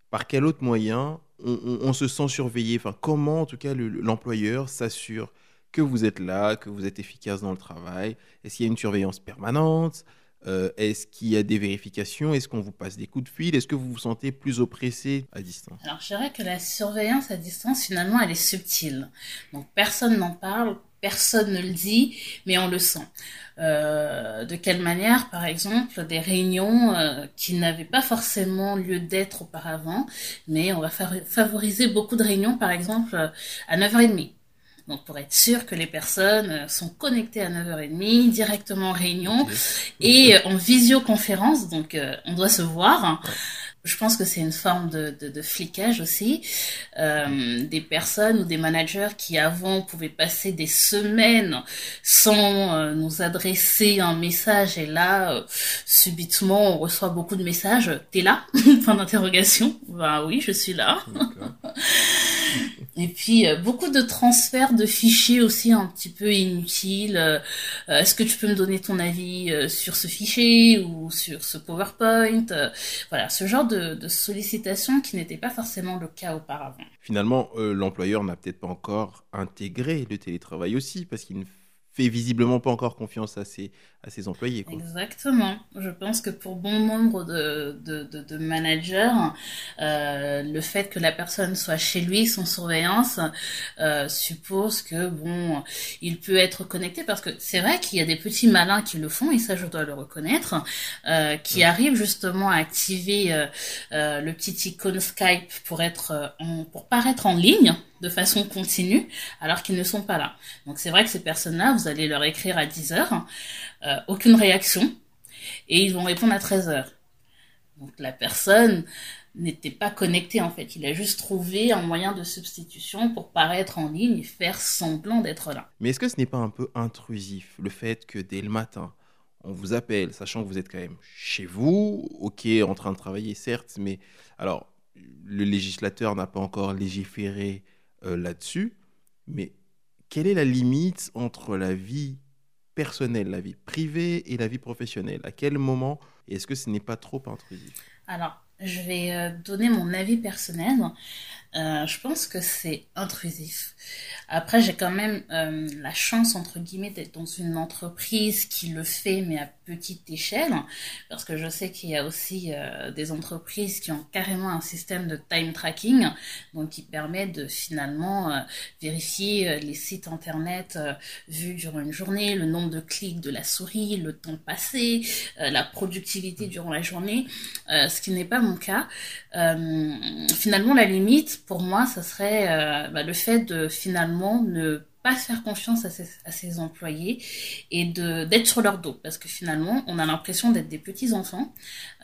par quel autre moyen on, se sent surveillé. Enfin, comment, en tout cas, le- l'employeur s'assure que vous êtes là, que vous êtes efficace dans le travail? Est-ce qu'il y a une surveillance permanente? Euh, Est-ce qu'il y a des vérifications? Est-ce qu'on vous passe des coups de fil? Est-ce que vous vous sentez plus oppressé à distance? Alors je dirais que la surveillance à distance finalement elle est subtile. Donc personne n'en parle, personne ne le dit, mais on le sent. Euh, de quelle manière, par exemple, des réunions euh, qui n'avaient pas forcément lieu d'être auparavant, mais on va favoriser beaucoup de réunions, par exemple, euh, à 9h30. Donc pour être sûr que les personnes sont connectées à 9h30, directement en réunion, et en visioconférence, donc euh, on doit se voir. Je pense que c'est une forme de, de, de flicage aussi. Euh, des personnes ou des managers qui avant pouvaient passer des semaines sans euh, nous adresser un message et là, euh, subitement, on reçoit beaucoup de messages. T'es là? Point d'interrogation. Ben oui, je suis là. Et puis euh, beaucoup de transferts de fichiers aussi un petit peu inutiles. Euh, Est-ce que tu peux me donner ton avis euh, sur ce fichier ou sur ce PowerPoint Euh, Voilà, ce genre de, de sollicitations qui n'était pas forcément le cas auparavant. Finalement, euh, l'employeur n'a peut-être pas encore intégré le télétravail aussi, parce qu'il ne fait visiblement pas encore confiance à ses, à ses employés. Quoi. Exactement. Je pense que pour bon nombre de, de, de, de managers, euh, le fait que la personne soit chez lui sans surveillance euh, suppose que bon, il peut être connecté parce que c'est vrai qu'il y a des petits malins qui le font et ça je dois le reconnaître, euh, qui Ouais. arrivent justement à activer euh, euh, le petit icône Skype pour être euh, en, pour paraître en ligne de façon continue alors qu'ils ne sont pas là. Donc c'est vrai que ces personnes-là, vous allez leur écrire à 10 heures, euh, aucune réaction, et ils vont répondre à 13 heures. Donc la personne n'était pas connectée en fait, il a juste trouvé un moyen de substitution pour paraître en ligne et faire semblant d'être là. Mais est-ce que ce n'est pas un peu intrusif, le fait que dès le matin, on vous appelle, sachant que vous êtes quand même chez vous, ok, en train de travailler, certes, mais alors, le législateur n'a pas encore légiféré euh, là-dessus, mais quelle est la limite entre la vie personnelle, la vie privée et la vie professionnelle À quel moment Est-ce que ce n'est pas trop intrusif? Alors, je vais euh, donner mon avis personnel. Euh, je pense que c'est intrusif. Après, j'ai quand même euh, la chance, entre guillemets, d'être dans une entreprise qui le fait, mais à petite échelle, parce que je sais qu'il y a aussi euh, des entreprises qui ont carrément un système de time tracking, donc qui permet de finalement vérifier les sites internet vus durant une journée, le nombre de clics de la souris, le temps passé, la productivité durant la journée, ce qui n'est pas mon cas. finalement, la limite, pour moi, ça serait bah, le fait de finalement ne pas faire confiance à ses, à ses employés et de d'être sur leur dos parce que finalement on a l'impression d'être des petits enfants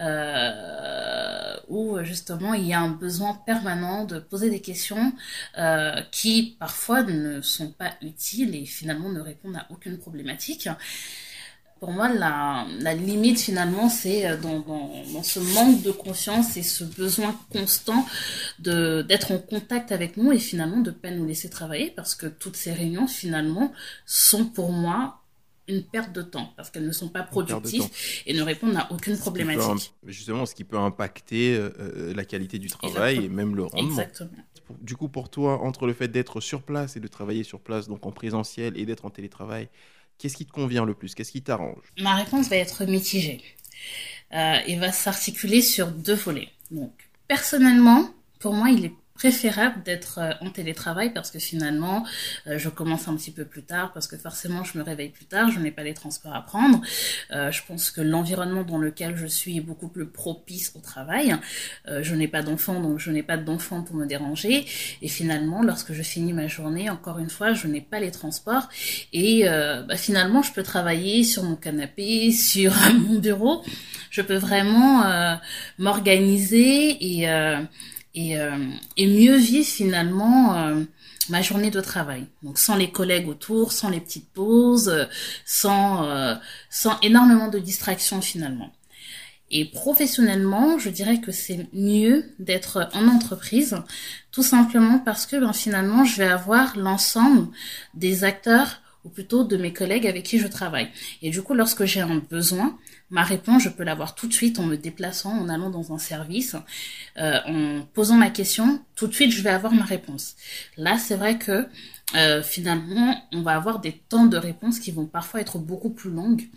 euh, où justement il y a un besoin permanent de poser des questions euh, qui parfois ne sont pas utiles et finalement ne répondent à aucune problématique. Pour moi, la, la limite finalement, c'est euh, dans, dans, dans, ce manque de confiance et ce besoin constant de d'être en contact avec nous et finalement de pas nous laisser travailler parce que toutes ces réunions finalement sont pour moi une perte de temps parce qu'elles ne sont pas productives et ne répondent à aucune problématique. Justement, ce qui peut impacter euh, la qualité du travail Exactement. et même le rendement. Exactement. Du coup, pour toi, entre le fait d'être sur place et de travailler sur place, donc en présentiel, et d'être en télétravail, Qu'est-ce qui te convient le plus? Qu'est-ce qui t'arrange? Ma réponse va être mitigée. Euh, et va s'articuler sur deux volets. Donc, personnellement, pour moi, il est préférable d'être euh, en télétravail parce que finalement, euh, je commence un petit peu plus tard parce que forcément, je me réveille plus tard, je n'ai pas les transports à prendre. Euh, je pense que l'environnement dans lequel je suis est beaucoup plus propice au travail. Euh, je n'ai pas d'enfants, donc je n'ai pas d'enfants pour me déranger. Et finalement, lorsque je finis ma journée, encore une fois, je n'ai pas les transports. Et euh, bah, finalement, je peux travailler sur mon canapé, sur mon bureau. Je peux vraiment euh, m'organiser et et, euh, et mieux vivre finalement euh, ma journée de travail. Donc sans les collègues autour, sans les petites pauses, euh, sans, sans énormément de distractions finalement. Et professionnellement, je dirais que c'est mieux d'être en entreprise, tout simplement parce que ben, finalement, je vais avoir l'ensemble des acteurs ou plutôt de mes collègues avec qui je travaille. Et du coup, lorsque j'ai un besoin, ma réponse, je peux l'avoir tout de suite en me déplaçant, en allant dans un service, euh, en posant ma question, tout de suite, je vais avoir ma réponse. Là, c'est vrai que euh, finalement, on va avoir des temps de réponse qui vont parfois être beaucoup plus longues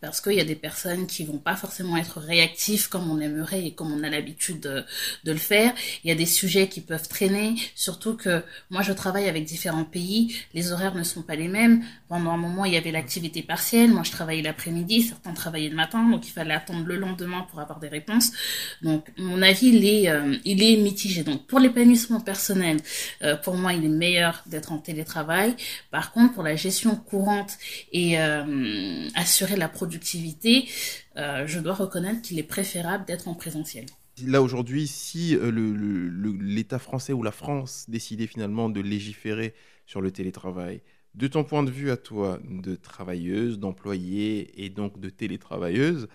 parce qu'il y a des personnes qui vont pas forcément être réactifs comme on aimerait et comme on a l'habitude de, le faire. Il y a des sujets qui peuvent traîner, surtout que moi je travaille avec différents pays, les horaires ne sont pas les mêmes. Pendant un moment il y avait l'activité partielle, moi je travaillais l'après-midi, certains travaillaient le matin, donc il fallait attendre le lendemain pour avoir des réponses. Donc mon avis il est, euh, mitigé. Donc pour l'épanouissement personnel, euh, pour moi il est meilleur d'être en télétravail. Par contre pour la gestion courante et euh, assurer la productivité, euh, je dois reconnaître qu'il est préférable d'être en présentiel. Là aujourd'hui, si euh, l'État le, le, français ou la France décidait finalement de légiférer sur le télétravail, de ton point de vue à toi, de travailleuse, d'employée et donc de télétravailleuse,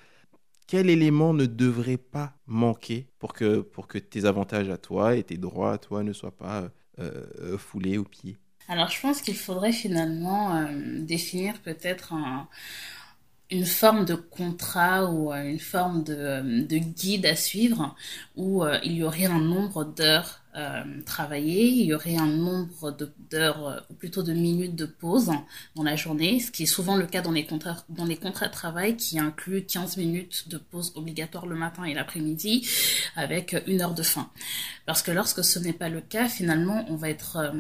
quel élément ne devrait pas manquer pour que, pour que tes avantages à toi et tes droits à toi ne soient pas euh, foulés aux pieds? Alors je pense qu'il faudrait finalement euh, définir peut-être un une forme de contrat ou euh, une forme de, de guide à suivre où euh, il y aurait un nombre d'heures euh, travailler, il y aurait un nombre d'heures euh, ou plutôt de minutes de pause dans la journée, ce qui est souvent le cas dans les contrats, dans les contrats de travail qui incluent 15 minutes de pause obligatoire le matin et l'après-midi avec une heure de fin. Parce que lorsque ce n'est pas le cas, finalement, on va être euh,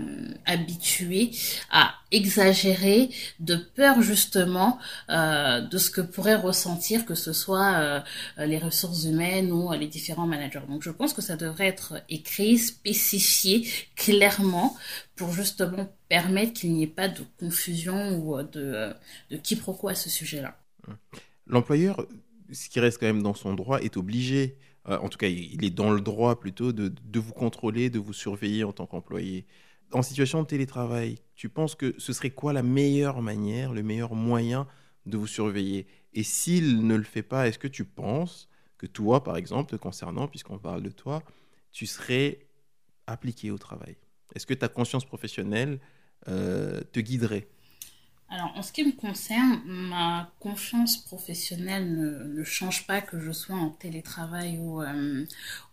habitué à exagérer de peur justement euh, de ce que pourraient ressentir que ce soit euh, les ressources humaines ou les différents managers. Donc je pense que ça devrait être écrit, spécifié clairement pour justement permettre qu'il n'y ait pas de confusion ou de, de quiproquo à ce sujet-là. L'employeur, ce qui reste quand même dans son droit, est obligé, euh, en tout cas il est dans le droit plutôt, de, de vous contrôler, de vous surveiller en tant qu'employé. En situation de télétravail, tu penses que ce serait quoi la meilleure manière, le meilleur moyen de vous surveiller? Et s'il ne le fait pas, est-ce que tu penses que toi, par exemple, concernant, puisqu'on parle de toi, tu serais appliqué au travail Est-ce que ta conscience professionnelle euh, te guiderait? Alors, en ce qui me concerne, ma confiance professionnelle ne, ne change pas que je sois en télétravail ou, euh,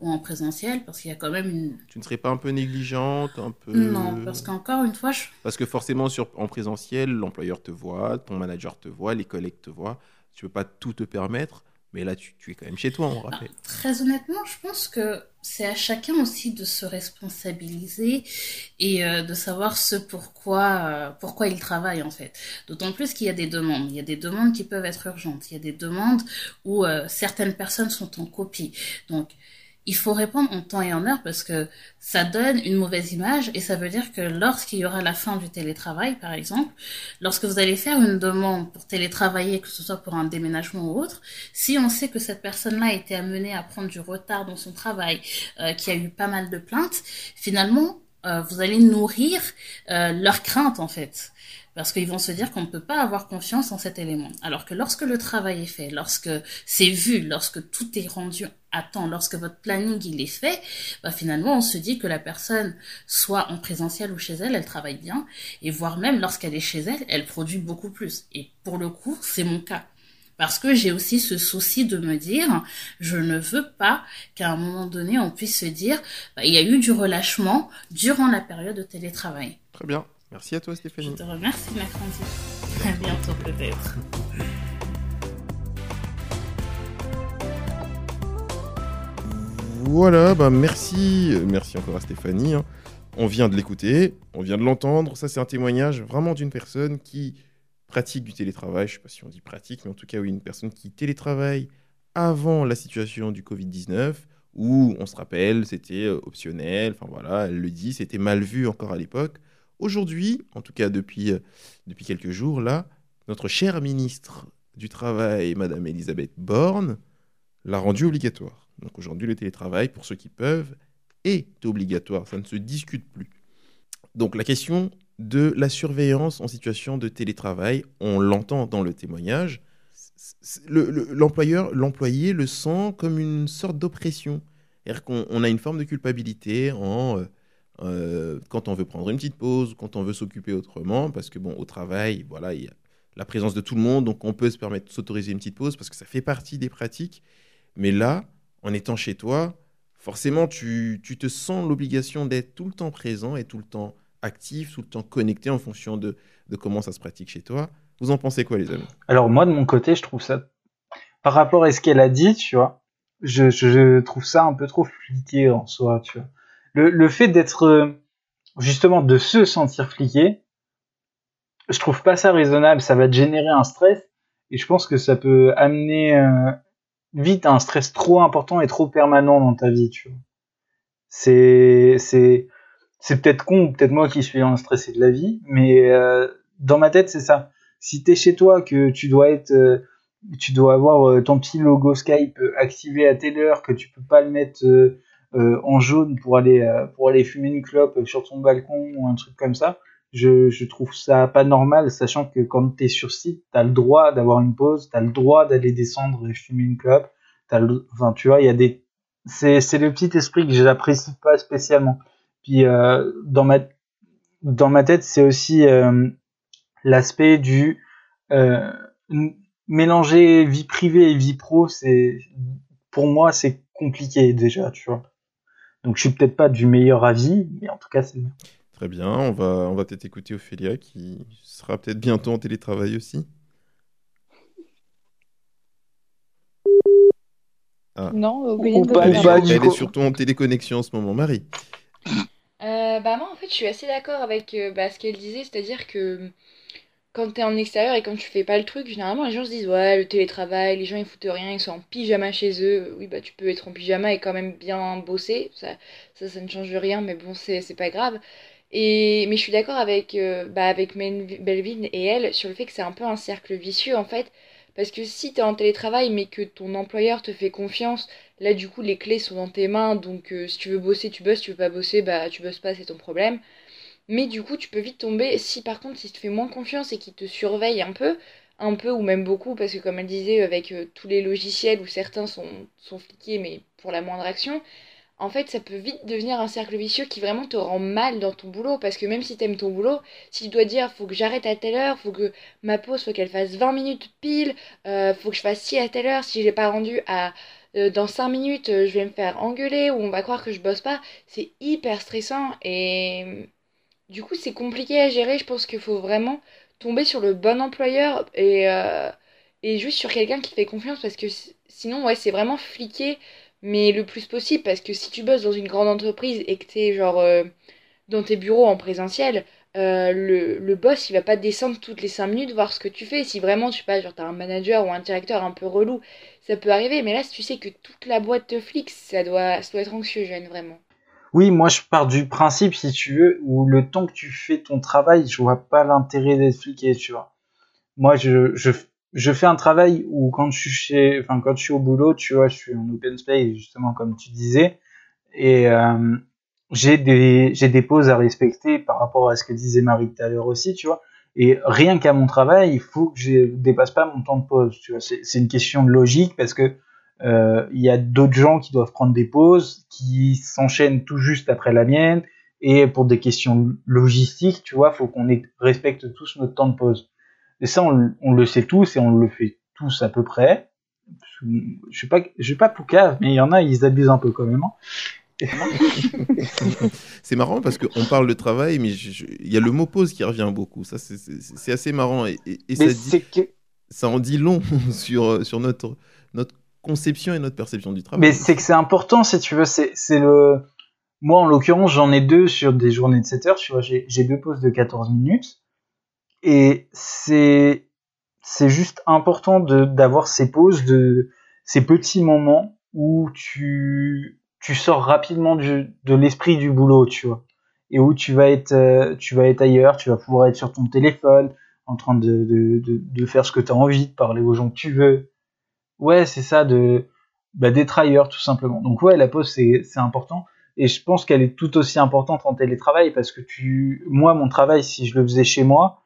ou en présentiel, parce qu'il y a quand même une... Tu ne serais pas un peu négligente, un peu... Non, parce qu'encore une fois, je... Parce que forcément, sur, en présentiel, l'employeur te voit, ton manager te voit, les collègues te voient. Tu peux pas tout te permettre. Mais là, tu, tu es quand même chez toi, on Ah, rappelle. très honnêtement, je pense que c'est à chacun aussi de se responsabiliser et euh, de savoir ce pourquoi, euh, pourquoi il travaille en fait. D'autant plus qu'il y a des demandes. Il y a des demandes qui peuvent être urgentes. Il y a des demandes où euh, certaines personnes sont en copie. Donc, il faut répondre en temps et en heure parce que ça donne une mauvaise image et ça veut dire que lorsqu'il y aura la fin du télétravail, par exemple, lorsque vous allez faire une demande pour télétravailler, que ce soit pour un déménagement ou autre, si on sait que cette personne-là a été amenée à prendre du retard dans son travail, euh, qu'il a eu pas mal de plaintes, finalement, euh, vous allez nourrir euh, leurs craintes en fait. Parce qu'ils vont se dire qu'on ne peut pas avoir confiance en cet élément. Alors que lorsque le travail est fait, lorsque c'est vu, lorsque tout est rendu à temps, lorsque votre planning il est fait, bah finalement on se dit que la personne, soit en présentiel ou chez elle, elle travaille bien, et voire même lorsqu'elle est chez elle, elle produit beaucoup plus. Et pour le coup, c'est mon cas. Parce que j'ai aussi ce souci de me dire, je ne veux pas qu'à un moment donné, on puisse se dire, bah, il y a eu du relâchement durant la période de télétravail. Très bien. Merci à toi, Je Stéphanie. te remercie, Mackenzie. À bientôt peut-être. Voilà, bah merci, merci encore à Stéphanie. hein. On vient de l'écouter, on vient de l'entendre. Ça, c'est un témoignage vraiment d'une personne qui pratique du télétravail. Je ne sais pas si on dit pratique, mais en tout cas, oui, une personne qui télétravaille avant la situation du Covid-19, où on se rappelle, c'était euh, optionnel. Enfin voilà, elle le dit, c'était mal vu encore à l'époque. Aujourd'hui, en tout cas depuis, euh, depuis quelques jours, là, notre chère ministre du Travail, Madame Elisabeth Borne, l'a rendu obligatoire. Donc aujourd'hui, le télétravail, pour ceux qui peuvent, est obligatoire. Ça ne se discute plus. Donc la question de la surveillance en situation de télétravail, on l'entend dans le témoignage. L'employeur, l'employé le sent comme une sorte d'oppression. C'est-à-dire qu'on on a une forme de culpabilité en, euh, euh, quand on veut prendre une petite pause, quand on veut s'occuper autrement, parce que bon, au travail, voilà, il y a la présence de tout le monde, donc on peut se permettre de s'autoriser une petite pause parce que ça fait partie des pratiques. Mais là, en étant chez toi, forcément, tu, tu te sens l'obligation d'être tout le temps présent et tout le temps actif, tout le temps connecté en fonction de, comment ça se pratique chez toi. Vous en pensez quoi, les amis? Alors moi de mon côté, je trouve ça par rapport à ce qu'elle a dit, tu vois, je, trouve ça un peu trop fliqué en soi, tu vois. Le, fait d'être euh, justement de se sentir fliqué, je trouve pas ça raisonnable. Ça va te générer un stress et je pense que ça peut amener euh, vite un stress trop important et trop permanent dans ta vie, tu vois. C'est c'est c'est peut-être con, peut-être moi qui suis un stressé de la vie, mais euh, dans ma tête c'est ça si t'es chez toi, que tu dois être, euh, tu dois avoir euh, ton petit logo Skype euh, activé à telle heure, que tu peux pas le mettre euh, en jaune pour aller pour aller fumer une clope sur ton balcon ou un truc comme ça, je, je trouve ça pas normal, sachant que quand t'es sur site, t'as le droit d'avoir une pause, t'as le droit d'aller descendre et fumer une clope, t'as le, enfin tu vois, il y a des, c'est c'est le petit esprit que j'apprécie pas spécialement. Puis euh, dans ma dans ma tête, c'est aussi euh, l'aspect du euh, mélanger vie privée et vie pro, c'est pour moi c'est compliqué déjà, tu vois. Donc je suis peut-être pas du meilleur avis, mais en tout cas c'est Très bien, on va, on va peut-être écouter Ophélia qui sera peut-être bientôt en télétravail aussi. Non, pas, pas Elle est, elle est surtout en téléconnexion en ce moment, Marie. Euh, bah moi en fait je suis assez d'accord avec euh, bah, ce qu'elle disait, c'est-à-dire que quand t'es en extérieur et quand tu fais pas le truc, généralement les gens se disent ouais le télétravail, les gens ils foutent rien, ils sont en pyjama chez eux. Oui bah tu peux être en pyjama et quand même bien bosser, ça ça, ne change rien mais bon c'est pas grave. Et mais je suis d'accord avec euh, bah, avec Mel- Belvin et elle sur le fait que c'est un peu un cercle vicieux en fait parce que si t'es en télétravail mais que ton employeur te fait confiance Là, du coup, les clés sont dans tes mains, donc euh, si tu veux bosser, tu bosses, si tu veux pas bosser, bah tu bosses pas, c'est ton problème. Mais du coup, tu peux vite tomber, si par contre, s'il te fait moins confiance et qu'il te surveille un peu, un peu ou même beaucoup, parce que comme elle disait, avec euh, tous les logiciels où certains sont, sont fliqués, mais pour la moindre action, en fait, ça peut vite devenir un cercle vicieux qui vraiment te rend mal dans ton boulot. Parce que même si t'aimes ton boulot, si tu dois dire, faut que j'arrête à telle heure, faut que ma pause, faut qu'elle fasse 20 minutes pile, euh, faut que je fasse ci à telle heure, si j'ai pas rendu à euh, dans 5 minutes, euh, je vais me faire engueuler ou on va croire que je bosse pas, c'est hyper stressant et du coup, c'est compliqué à gérer. Je pense qu'il faut vraiment tomber sur le bon employeur et, et juste sur quelqu'un qui fait confiance parce que sinon, ouais, c'est vraiment fliqué mais le plus possible parce que si tu bosses dans une grande entreprise et que t'es genre euh, dans tes bureaux en présentiel, euh, le, le, boss il va pas descendre toutes les 5 minutes voir ce que tu fais. Si vraiment tu pas genre t'as un manager ou un directeur un peu relou, ça peut arriver. Mais là si tu sais que toute la boîte te flique, ça doit, ça doit être anxiogène vraiment. Oui, moi je pars du principe, si tu veux, où le temps que tu fais ton travail, je vois pas l'intérêt d'être fliqué, tu vois. Moi, je, je, je fais un travail où quand je suis quand je suis au boulot, tu vois, je suis en open space justement comme tu disais, et euh, j'ai des j'ai des pauses à respecter par rapport à ce que disait Marie tout à l'heure aussi, tu vois. Et rien qu'à mon travail, il faut que je dépasse pas mon temps de pause. Tu vois, c'est une question de logique parce que euh, il y a d'autres gens qui doivent prendre des pauses, qui s'enchaînent tout juste après la mienne, et pour des questions logistiques, tu vois, faut qu'on respecte tous notre temps de pause. Et ça, on, le sait tous et on le fait tous à peu près. Je suis pas, je suis pas poucave, mais il y en a, ils abusent un peu quand même. C'est marrant parce qu'on parle de travail, mais il y a le mot pause qui revient beaucoup. Ça, c'est assez marrant. Et, ça, dit, ça en dit long sur, sur notre, notre conception et notre perception du travail. Mais c'est que c'est important, si tu veux. C'est le. Moi, en l'occurrence, j'en ai deux sur des journées de 7 heures. Tu vois, j'ai deux pauses de 14 minutes. Et c'est c'est juste important d'avoir ces pauses, de ces petits moments où tu tu sors rapidement du, de l'esprit du boulot, tu vois, et où tu vas être euh, tu vas être ailleurs, tu vas pouvoir être sur ton téléphone, en train de de, de, de faire ce que tu as envie, de parler aux gens que tu veux. Ouais, c'est ça de bah, d'être tout simplement. Donc ouais, la pause c'est c'est important et je pense qu'elle est tout aussi importante en télétravail parce que tu moi mon travail si je le faisais chez moi,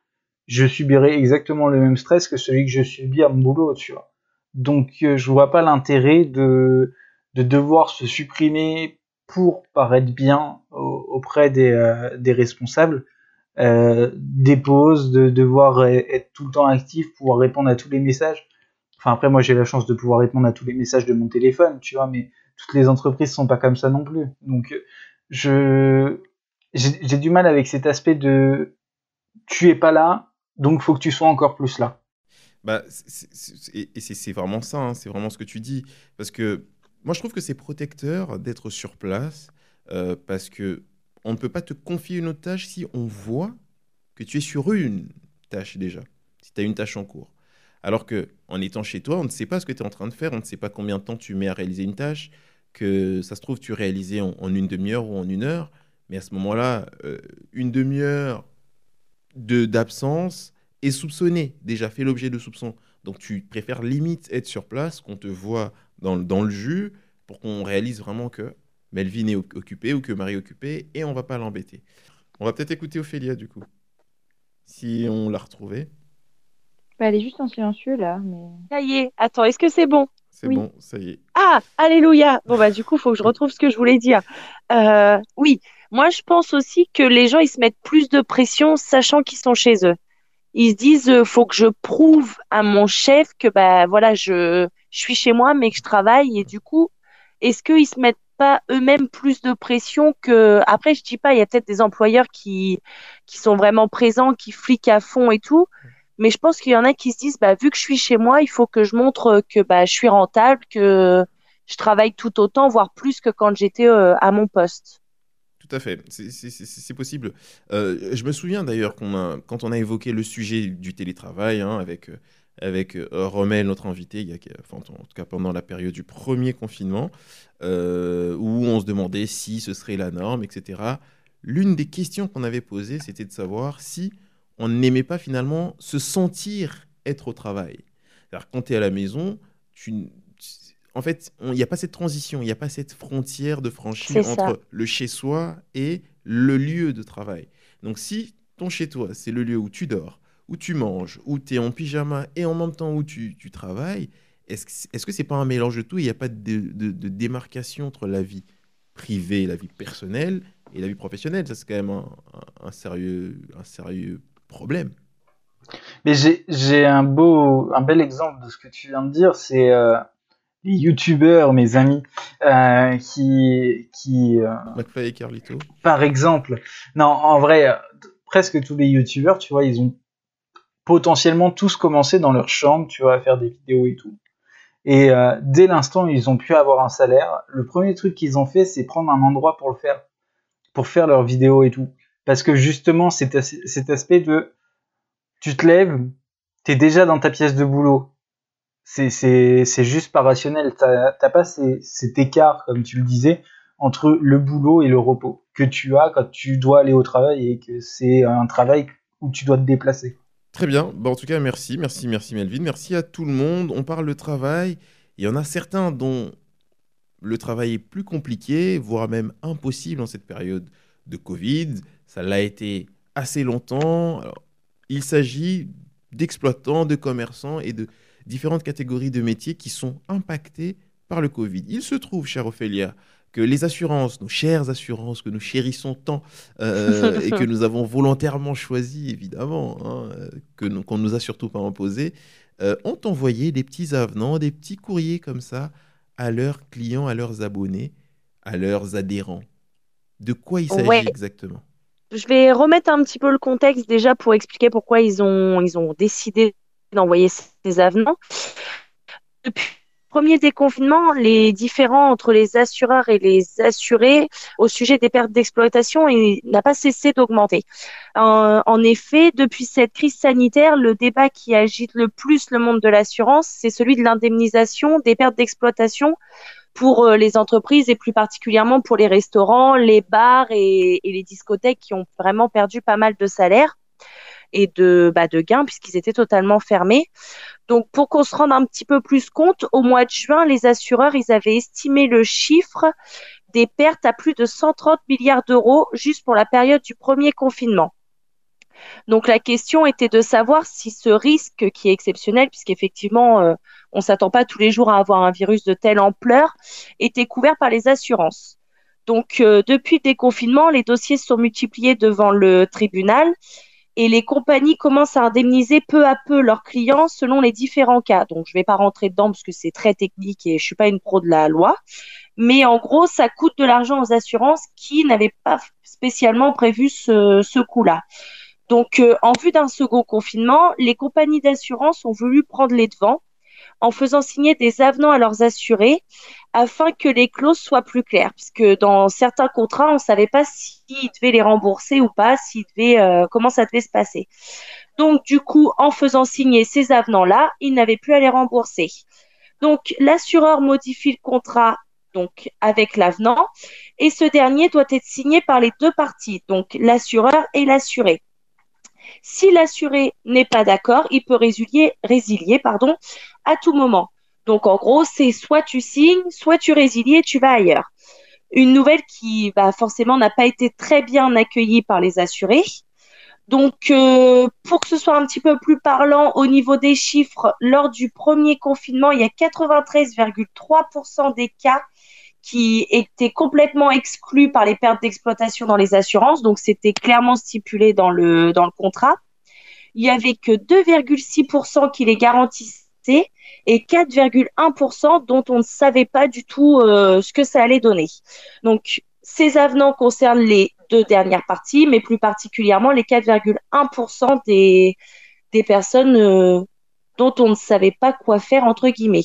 je subirais exactement le même stress que celui que je subis à mon boulot, tu vois. Donc euh, je vois pas l'intérêt de de devoir se supprimer pour paraître bien auprès des, euh, responsables, euh, des pauses, de devoir être tout le temps actif, pouvoir répondre à tous les messages. Enfin après moi j'ai la chance de pouvoir répondre à tous les messages de mon téléphone, tu vois, mais toutes les entreprises sont pas comme ça non plus. Donc je j'ai du mal avec cet aspect de tu es pas là, donc, faut que tu sois encore plus là. Bah, et c'est vraiment ça, hein, c'est vraiment ce que tu dis. Parce que moi, je trouve que c'est protecteur d'être sur place, euh, parce que on ne peut pas te confier une autre tâche si on voit que tu es sur une tâche déjà, si tu as une tâche en cours. Alors que en étant chez toi, on ne sait pas ce que tu es en train de faire, on ne sait pas combien de temps tu mets à réaliser une tâche, que ça se trouve, tu réalisais en, une demi-heure ou en une heure, mais à ce moment-là, euh, une demi-heure d'absence est soupçonné, déjà fait l'objet de soupçons. Donc tu préfères limite être sur place, qu'on te voit dans, dans le jus, pour qu'on réalise vraiment que Melvin est occupée ou que Marie est occupée, et on va pas l'embêter. On va peut-être écouter Ophélia du coup, si on l'a retrouvée. Bah, elle est juste en silencieux là. Mais... Ça y est, attends, est-ce que c'est bon? C'est bon, ça y est. Ah, alléluia Bon bah du coup, il faut que je retrouve ce que je voulais dire. Euh, oui, moi, je pense aussi que les gens, ils se mettent plus de pression, sachant qu'ils sont chez eux. Ils se disent, euh, faut que je prouve à mon chef que, bah, voilà, je, je suis chez moi, mais que je travaille. Et du coup, est-ce qu'ils se mettent pas eux-mêmes plus de pression que, après, je dis pas, il y a peut-être des employeurs qui, qui sont vraiment présents, qui fliquent à fond et tout. Mais je pense qu'il y en a qui se disent, bah, vu que je suis chez moi, il faut que je montre que, bah, je suis rentable, que je travaille tout autant, voire plus que quand j'étais euh, à mon poste. À fait, c'est possible. Euh, je me souviens d'ailleurs qu'on quand on a évoqué le sujet du télétravail hein, avec, euh, avec euh, Romel, notre invité, il y a, enfin, en tout cas pendant la période du premier confinement, où on se demandait si ce serait la norme, etc. L'une des questions qu'on avait posées, c'était de savoir si on n'aimait pas finalement se sentir être au travail. Quand tu es à la maison, tu en fait, il n'y a pas cette transition, il n'y a pas cette frontière de franchir entre le chez-soi et le lieu de travail. Donc si ton chez-toi, c'est le lieu où tu dors, où tu manges, où tu es en pyjama et en même temps où tu, travailles, est-ce que ce n'est pas un mélange de tout Il n'y a pas de, démarcation entre la vie privée, la vie personnelle et la vie professionnelle? Ça, c'est quand même un, un- un sérieux, un sérieux problème. Mais j'ai j'ai un beau, un bel exemple de ce que tu viens de dire, c'est euh, les youtubeurs, mes amis, euh, qui, qui euh, McFly et Carlito. par exemple, non, en vrai, euh, presque tous les youtubeurs, tu vois, ils ont potentiellement tous commencé dans leur chambre, tu vois, à faire des vidéos et tout. Et euh, dès l'instant où ils ont pu avoir un salaire, le premier truc qu'ils ont fait, c'est prendre un endroit pour le faire, pour faire leurs vidéos et tout. Parce que justement, cet, as- cet aspect de, tu te lèves, t'es déjà dans ta pièce de boulot. C'est, juste pas rationnel. T'as, pas cet écart, comme tu le disais, entre le boulot et le repos que tu as quand tu dois aller au travail et que c'est un travail où tu dois te déplacer. Très bien. Bon, en tout cas, merci, merci, merci Melvin. Merci à tout le monde. On parle de travail. Il y en a certains dont le travail est plus compliqué, voire même impossible en cette période de Covid. Ça l'a été assez longtemps. Il s'agit d'exploitants, de commerçants et de différentes catégories de métiers qui sont impactés par le Covid. Il se trouve, chère Ophélia, que les assurances, nos chères assurances que nous chérissons tant euh, et que nous avons volontairement choisies, évidemment, hein, que nous- qu'on ne nous a surtout pas imposées, euh, ont envoyé des petits avenants, des petits courriers comme ça à leurs clients, à leurs abonnés, à leurs adhérents. De quoi il s'agit Ouais. exactement? Je vais remettre un petit peu le contexte déjà pour expliquer pourquoi ils ont, ils ont décidé d'envoyer ces avenants. Depuis le premier déconfinement, les différends entre les assureurs et les assurés au sujet des pertes d'exploitation n'a pas cessé d'augmenter. En, effet, depuis cette crise sanitaire, le débat qui agite le plus le monde de l'assurance, c'est celui de l'indemnisation des pertes d'exploitation pour euh, les entreprises et plus particulièrement pour les restaurants, les bars et, et les discothèques qui ont vraiment perdu pas mal de salaires et de, bah, de gains puisqu'ils étaient totalement fermés. Donc pour qu'on se rende un petit peu plus compte, au mois de juin, les assureurs, ils avaient estimé le chiffre des pertes à plus de 130 milliards d'euros juste pour la période du premier confinement. Donc la question était de savoir si ce risque qui est exceptionnel, puisqu'effectivement euh, on s'attend pas tous les jours à avoir un virus de telle ampleur, était couvert par les assurances. Donc euh, depuis le déconfinement, les dossiers se sont multipliés devant le tribunal et les compagnies commencent à indemniser peu à peu leurs clients selon les différents cas. Donc je vais pas rentrer dedans parce que c'est très technique et je suis pas une pro de la loi, mais en gros ça coûte de l'argent aux assurances qui n'avaient pas spécialement prévu ce, ce coût-là. Donc, euh, en vue d'un second confinement, les compagnies d'assurance ont voulu prendre les devants en faisant signer des avenants à leurs assurés afin que les clauses soient plus claires, puisque dans certains contrats, on ne savait pas s'ils devaient les rembourser ou pas, s'ils devaient, euh, comment ça devait se passer. Donc, du coup, en faisant signer ces avenants-là, ils n'avaient plus à les rembourser. Donc, l'assureur modifie le contrat donc avec l'avenant et ce dernier doit être signé par les deux parties, donc l'assureur et l'assuré. Si l'assuré n'est pas d'accord, il peut résilier, résilier pardon, à tout moment. Donc en gros, c'est soit tu signes, soit tu résilies et tu vas ailleurs. Une nouvelle qui bah, forcément n'a pas été très bien accueillie par les assurés. Donc euh, pour que ce soit un petit peu plus parlant au niveau des chiffres, lors du premier confinement, il y a 93,3% des cas qui étaient complètement exclus par les pertes d'exploitation dans les assurances. Donc, c'était clairement stipulé dans le, contrat. Il y avait que 2,6% qui les garantissaient et 4,1% dont on ne savait pas du tout euh, ce que ça allait donner. Donc, ces avenants concernent les deux dernières parties, mais plus particulièrement les 4,1% des, des personnes euh, dont on ne savait pas quoi faire, entre guillemets.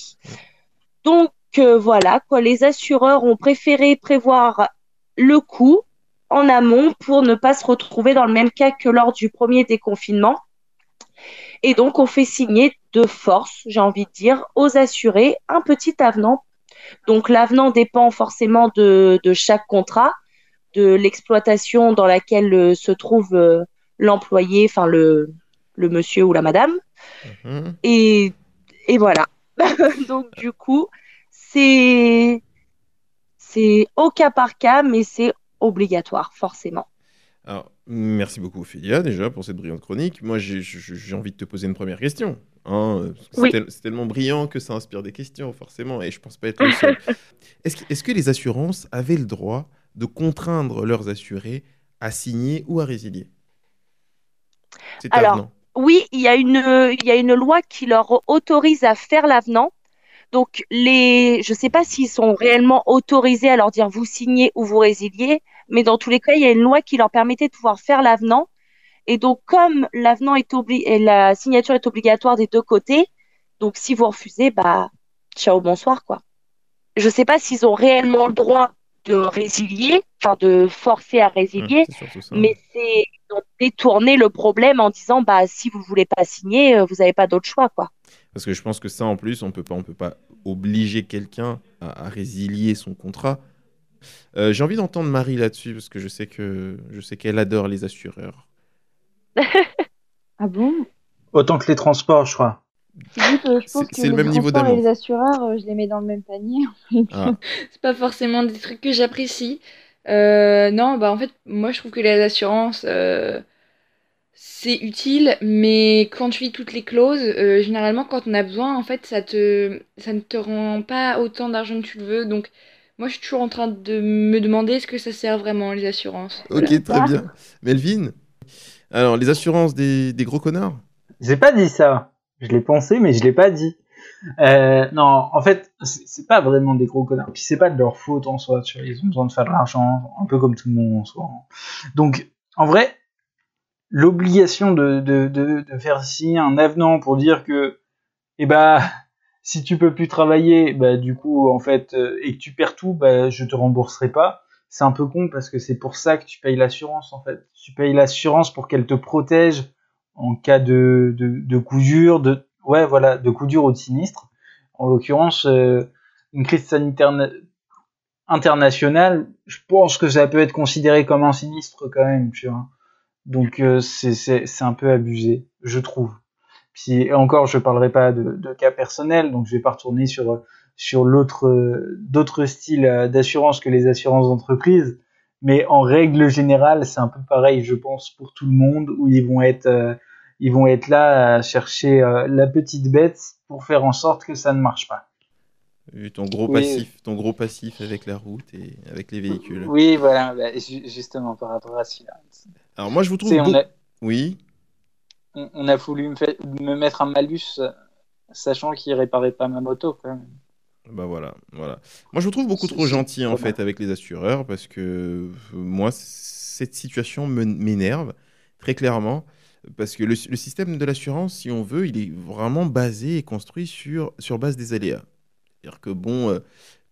Donc, que voilà, les assureurs ont préféré prévoir le coût en amont pour ne pas se retrouver dans le même cas que lors du premier déconfinement. Et donc, on fait signer de force, j'ai envie de dire, aux assurés un petit avenant. Donc, l'avenant dépend forcément de, de chaque contrat, de l'exploitation dans laquelle euh, se trouve euh, l'employé, enfin le, le monsieur ou la madame. Mhm. Et, et voilà. donc, du coup, c'est c'est au cas par cas, mais c'est obligatoire, forcément. Alors, merci beaucoup, Ophélia, déjà, pour cette brillante chronique. Moi, j'ai envie de te poser une première question. Hein, c'est Oui. tel- c'est tellement brillant que ça inspire des questions, forcément, et je pense pas être le seul. Est-ce que, les assurances avaient le droit de contraindre leurs assurés à signer ou à résilier? Alors, avenant. Oui, il y a une, il y a une loi qui leur autorise à faire l'avenant. Donc, les, je ne sais pas s'ils sont réellement autorisés à leur dire vous signez ou vous résiliez, mais dans tous les cas, il y a une loi qui leur permettait de pouvoir faire l'avenant. Et donc, comme l'avenant est et la signature est obligatoire des deux côtés, donc si vous refusez, bah, ciao, bonsoir, quoi. Je ne sais pas s'ils ont réellement le droit de résilier, enfin de forcer à résilier, mais c'est détourné le problème en disant bah si vous voulez pas signer, euh, vous n'avez pas d'autre choix quoi. Parce que je pense que ça, en plus, on peut pas, on peut pas obliger quelqu'un à, à résilier son contrat. Euh, J'ai envie d'entendre Marie là-dessus parce que je sais que je sais qu'elle adore les assureurs. Ah bon? Autant que les transports, je crois. C'est- le même niveau d'amour. les assureurs, euh, je les mets dans le même panier. Ah, C'est pas forcément des trucs que j'apprécie. Euh, non, bah en fait, moi je trouve que les assurances, euh, c'est utile, mais quand tu lis toutes les clauses, euh, généralement quand on a besoin, en fait, ça te, ça ne te rend pas autant d'argent que tu le veux. Donc, moi je suis toujours en train de me demander est-ce que ça sert vraiment les assurances. ok, Voilà. très bien. Melvin, alors les assurances des, des gros connards? J'ai pas dit ça. Je l'ai pensé, mais je l'ai pas dit. Euh, non, en fait, c'est pas vraiment des gros connards. Puis c'est pas de leur faute en soi. Tu vois, ils ont besoin de faire de l'argent, un peu comme tout le monde en soi. Donc, en vrai, l'obligation de, de, de, de faire signer un avenant pour dire que, eh bah, si tu peux plus travailler, bah du coup, en fait, euh, et que tu perds tout, bah je te rembourserai pas. C'est un peu con parce que c'est pour ça que tu payes l'assurance en fait. Tu payes l'assurance pour qu'elle te protège en cas de, de, coup dur, de ouais voilà, de coup dur ou de sinistre. En l'occurrence, euh, une crise sanitaire na- internationale, je pense que ça peut être considéré comme un sinistre quand même, tu vois. Donc euh, c'est un peu abusé, je trouve. Puis et encore, je parlerai pas de, de cas personnels, donc je vais pas retourner sur sur l'autre d'autres styles euh, d'assurance que les assurances d'entreprise. Mais en règle générale, c'est un peu pareil, je pense, pour tout le monde, où ils vont être euh, ils vont être là à chercher euh, la petite bête pour faire en sorte que ça ne marche pas. Vu ton gros Oui. passif, ton gros passif avec la route et avec les véhicules. Oui, voilà, bah, ju- justement par rapport à celui-là. Alors moi je vous trouve beau- a, Oui. On, on a voulu me, fait- me mettre un malus, sachant qu'il réparait pas ma moto. Quand même. Bah voilà, voilà. Moi, je vous trouve beaucoup trop gentil en fait avec les assureurs parce que euh, moi, cette situation m'énerve très clairement parce que le, le système de l'assurance, si on veut, il est vraiment basé et construit sur, sur base des aléas. C'est-à-dire que bon, euh,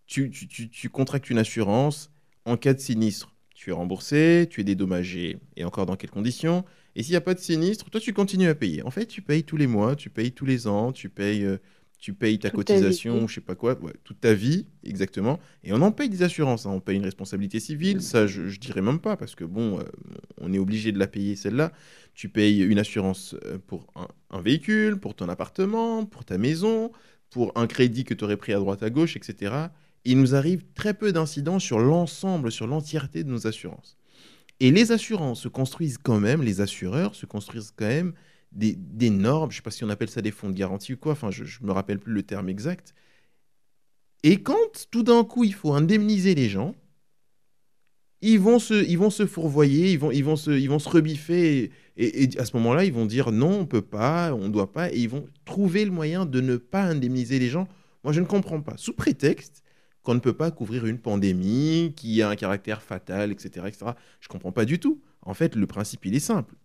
tu, tu, tu, tu contractes une assurance en cas de sinistre. Tu es remboursé, tu es dédommagé et encore dans quelles conditions. Et s'il n'y a pas de sinistre, toi, tu continues à payer. En fait, tu payes tous les mois, tu payes tous les ans, tu payes, euh, tu payes ta Toute ta cotisation, je sais pas quoi, ouais, toute ta vie, exactement. Et on en paye des assurances, hein. on paye une responsabilité civile, ça, je, je dirais même pas, parce que bon, euh, on est obligé de la payer celle-là. Tu payes une assurance euh, pour un, un véhicule, pour ton appartement, pour ta maison, pour un crédit que tu aurais pris à droite à gauche, etc. Il nous arrive très peu d'incidents sur l'ensemble, sur l'entièreté de nos assurances. Et les assurances se construisent quand même, les assureurs se construisent quand même des, normes, je ne sais pas si on appelle ça des fonds de garantie ou quoi, enfin je ne me rappelle plus le terme exact. Et quand tout d'un coup il faut indemniser les gens, ils vont se, ils vont se fourvoyer, ils vont, ils vont, se, ils vont se rebiffer, et, à ce moment-là ils vont dire non, on peut pas, on doit pas, et ils vont trouver le moyen de ne pas indemniser les gens. Moi je ne comprends pas, sous prétexte qu'on ne peut pas couvrir une pandémie qui a un caractère fatal, etc. etc. Je comprends pas du tout. En fait, le principe, il est simple.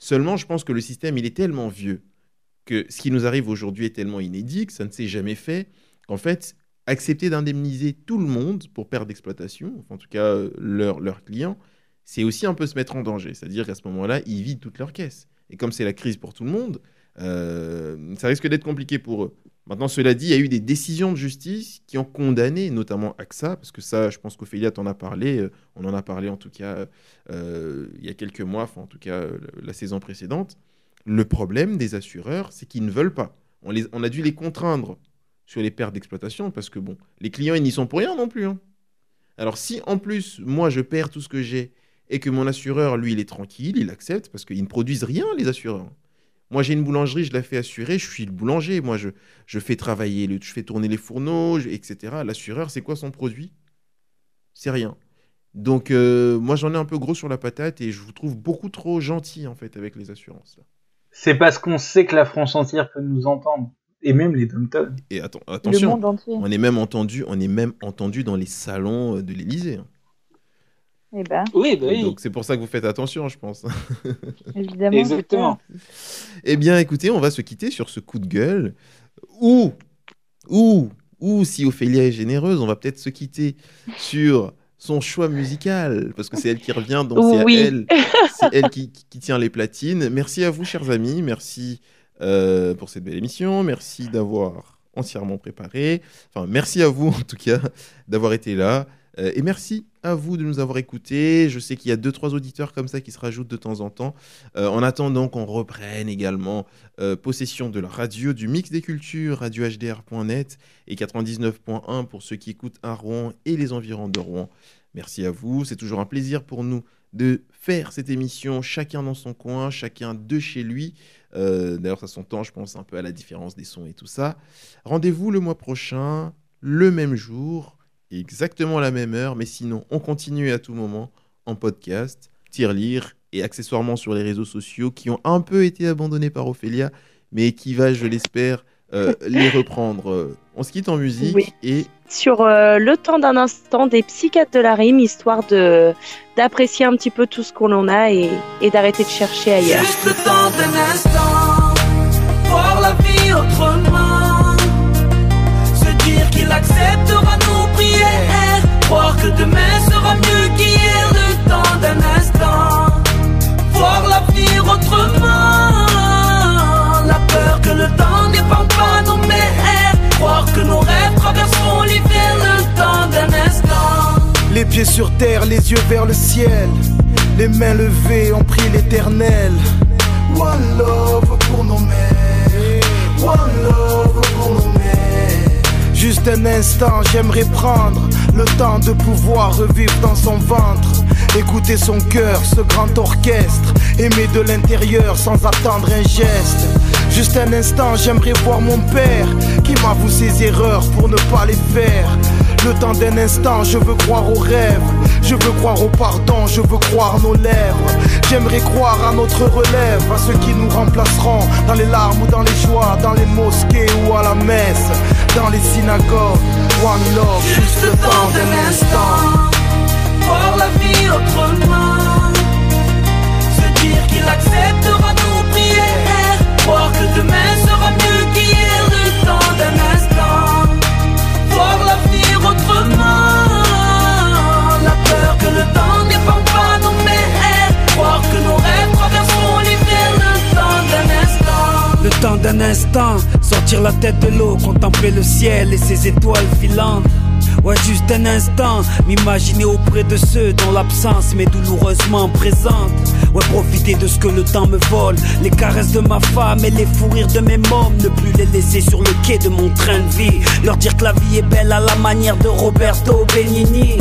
Seulement, je pense que le système, il est tellement vieux que ce qui nous arrive aujourd'hui est tellement inédit que ça ne s'est jamais fait. Qu'en fait, accepter d'indemniser tout le monde pour perte d'exploitation, enfin, en tout cas leurs leurs clients, c'est aussi un peu se mettre en danger. C'est-à-dire qu'à ce moment-là, ils vident toutes leurs caisses. Et comme c'est la crise pour tout le monde, euh, ça risque d'être compliqué pour eux. Maintenant, cela dit, il y a eu des décisions de justice qui ont condamné, notamment AXA, parce que ça, je pense qu'Ophélia t'en a parlé, euh, on en a parlé en tout cas euh, il y a quelques mois, en tout cas euh, la saison précédente. Le problème des assureurs, c'est qu'ils ne veulent pas. On a dû les contraindre sur les pertes d'exploitation, parce que bon, les clients, ils n'y sont pour rien non plus. hein. Alors si en plus, moi, je perds tout ce que j'ai, et que mon assureur, lui, il est tranquille, il accepte, parce qu'ils ne produisent rien, les assureurs. Moi, j'ai une boulangerie, je la fais assurer, je suis le boulanger. Moi, je, je fais travailler, le, je fais tourner les fourneaux, je- etc. L'assureur, c'est quoi son produit? C'est rien. Donc, euh, moi, j'en ai un peu gros sur la patate et je vous trouve beaucoup trop gentil, en fait, avec les assurances. C'est parce qu'on sait que la France entière peut nous entendre. Et même les dom Et atten- Le attention, monde entier. on est même entendu, on est même entendu dans les salons de l'Élysée. Eh ben, Oui, bah oui. Donc, c'est pour ça que vous faites attention, je pense. évidemment. Exactement. Eh bien, écoutez, on va se quitter sur ce coup de gueule. Ou, ou, ou, si Ophélia est généreuse, on va peut-être se quitter sur son choix musical, parce que c'est elle qui revient, donc c'est à Oui. elle, c'est elle qui, qui- qui tient les platines. Merci à vous, chers amis. Merci euh, pour cette belle émission. Merci d'avoir entièrement préparé. Enfin, merci à vous, en tout cas, d'avoir été là. Euh, et merci à vous de nous avoir écoutés. Je sais qu'il y a deux, trois auditeurs comme ça qui se rajoutent de temps en temps. Euh, en attendant qu'on reprenne également euh, possession de la radio du mix des cultures, radiohdr.net et 99.1 pour ceux qui écoutent à Rouen et les environs de Rouen. Merci à vous. C'est toujours un plaisir pour nous de faire cette émission, chacun dans son coin, chacun de chez lui. D'ailleurs, ça s'entend, je pense, un peu à la différence des sons et tout ça. Rendez-vous le mois prochain, le même jour, exactement à la même heure, mais sinon, on continue à tout moment en podcast, tirelire et accessoirement sur les réseaux sociaux qui ont un peu été abandonnés par Ophélia, mais qui va, je l'espère, euh, les reprendre. On se quitte en musique Oui. et Sur euh, le temps d'un instant des psychiatres de la rime, histoire de d'apprécier un petit peu tout ce qu'on en a et, et d'arrêter de chercher ailleurs. Juste le temps d'un instant, voir la vie demain sera mieux qu'hier. Le temps d'un instant, voir l'avenir autrement. La peur que le temps n'épande pas nos mers, croire que nos rêves traverseront l'hiver. Le temps d'un instant. Les pieds sur terre, les yeux vers le ciel. Les mains levées, on prie l'éternel. One love pour nos mères. One love. Juste un instant, j'aimerais prendre le temps de pouvoir revivre dans son ventre. Écouter son cœur, ce grand orchestre. Aimer de l'intérieur sans attendre un geste. Juste un instant, j'aimerais voir mon père qui m'avoue ses erreurs pour ne pas les faire. Le temps d'un instant, je veux croire aux rêves. Je veux croire au pardon, je veux croire nos lèvres. J'aimerais croire à notre relève, à ceux qui nous remplaceront dans les larmes ou dans les joies, dans les mosquées ou à la messe, dans les synagogues. One love, Juste le temps d'un instant, voir la vie autrement. Se dire qu'il acceptera demain sera mieux qu'hier. Le temps d'un instant, voir l'avenir autrement. La peur que le temps n'épande pas nos mers, croire que nos rêves traverseront l'hiver. Le temps d'un instant. Le temps d'un instant, sortir la tête de l'eau, contempler le ciel et ses étoiles filantes. Ouais, juste un instant, m'imaginer auprès de ceux dont l'absence m'est douloureusement présente. Ouais, profiter de ce que le temps me vole, les caresses de ma femme et les fous rires de mes mômes, ne plus les laisser sur le quai de mon train de vie. Leur dire que la vie est belle à la manière de Roberto Benigni.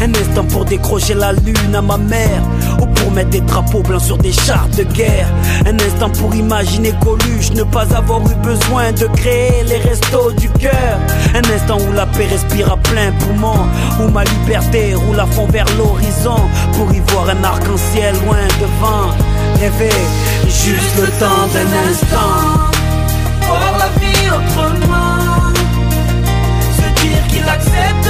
Un instant pour décrocher la lune à ma mère, ou pour mettre des drapeaux blancs sur des chars de guerre. Un instant pour imaginer Coluche, ne pas avoir eu besoin de créer les restos du cœur. Un instant où la paix respire à plein poumon, où ma liberté roule à fond vers l'horizon, pour y voir un arc-en-ciel loin devant. Rêver, juste le temps d'un instant. voir la vie autrement. Se dire qu'il acceptera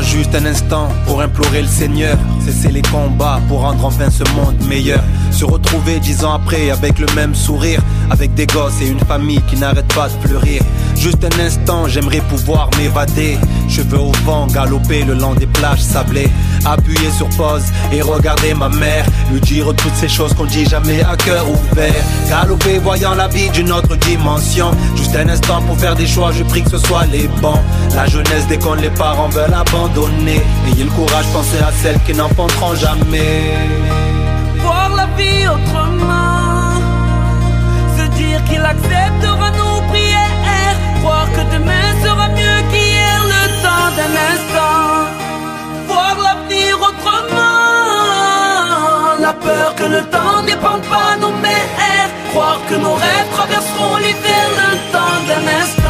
juste un instant pour implorer le Seigneur. Cesser les combats pour rendre enfin ce monde meilleur. Se retrouver dix ans après avec le même sourire. Avec des gosses et une famille qui n'arrête pas de fleurir. Juste un instant, j'aimerais pouvoir m'évader. Cheveux au vent, galoper le long des plages sablées. Appuyer sur pause et regarder ma mère. Lui dire toutes ces choses qu'on dit jamais à cœur ouvert. Galoper voyant la vie d'une autre dimension. Juste un instant pour faire des choix, je prie que ce soit les bons. La jeunesse déconne, les parents veulent abandonner. Ayez le courage, pensez à celles qui n'enfanteront jamais vie autrement. Se dire qu'il acceptera nos prières, croire que demain sera mieux qu'hier, le temps d'un instant. Voir l'avenir autrement. La peur que le temps n'épargne pas nos mères, croire que nos rêves traverseront l'hiver, le temps d'un instant.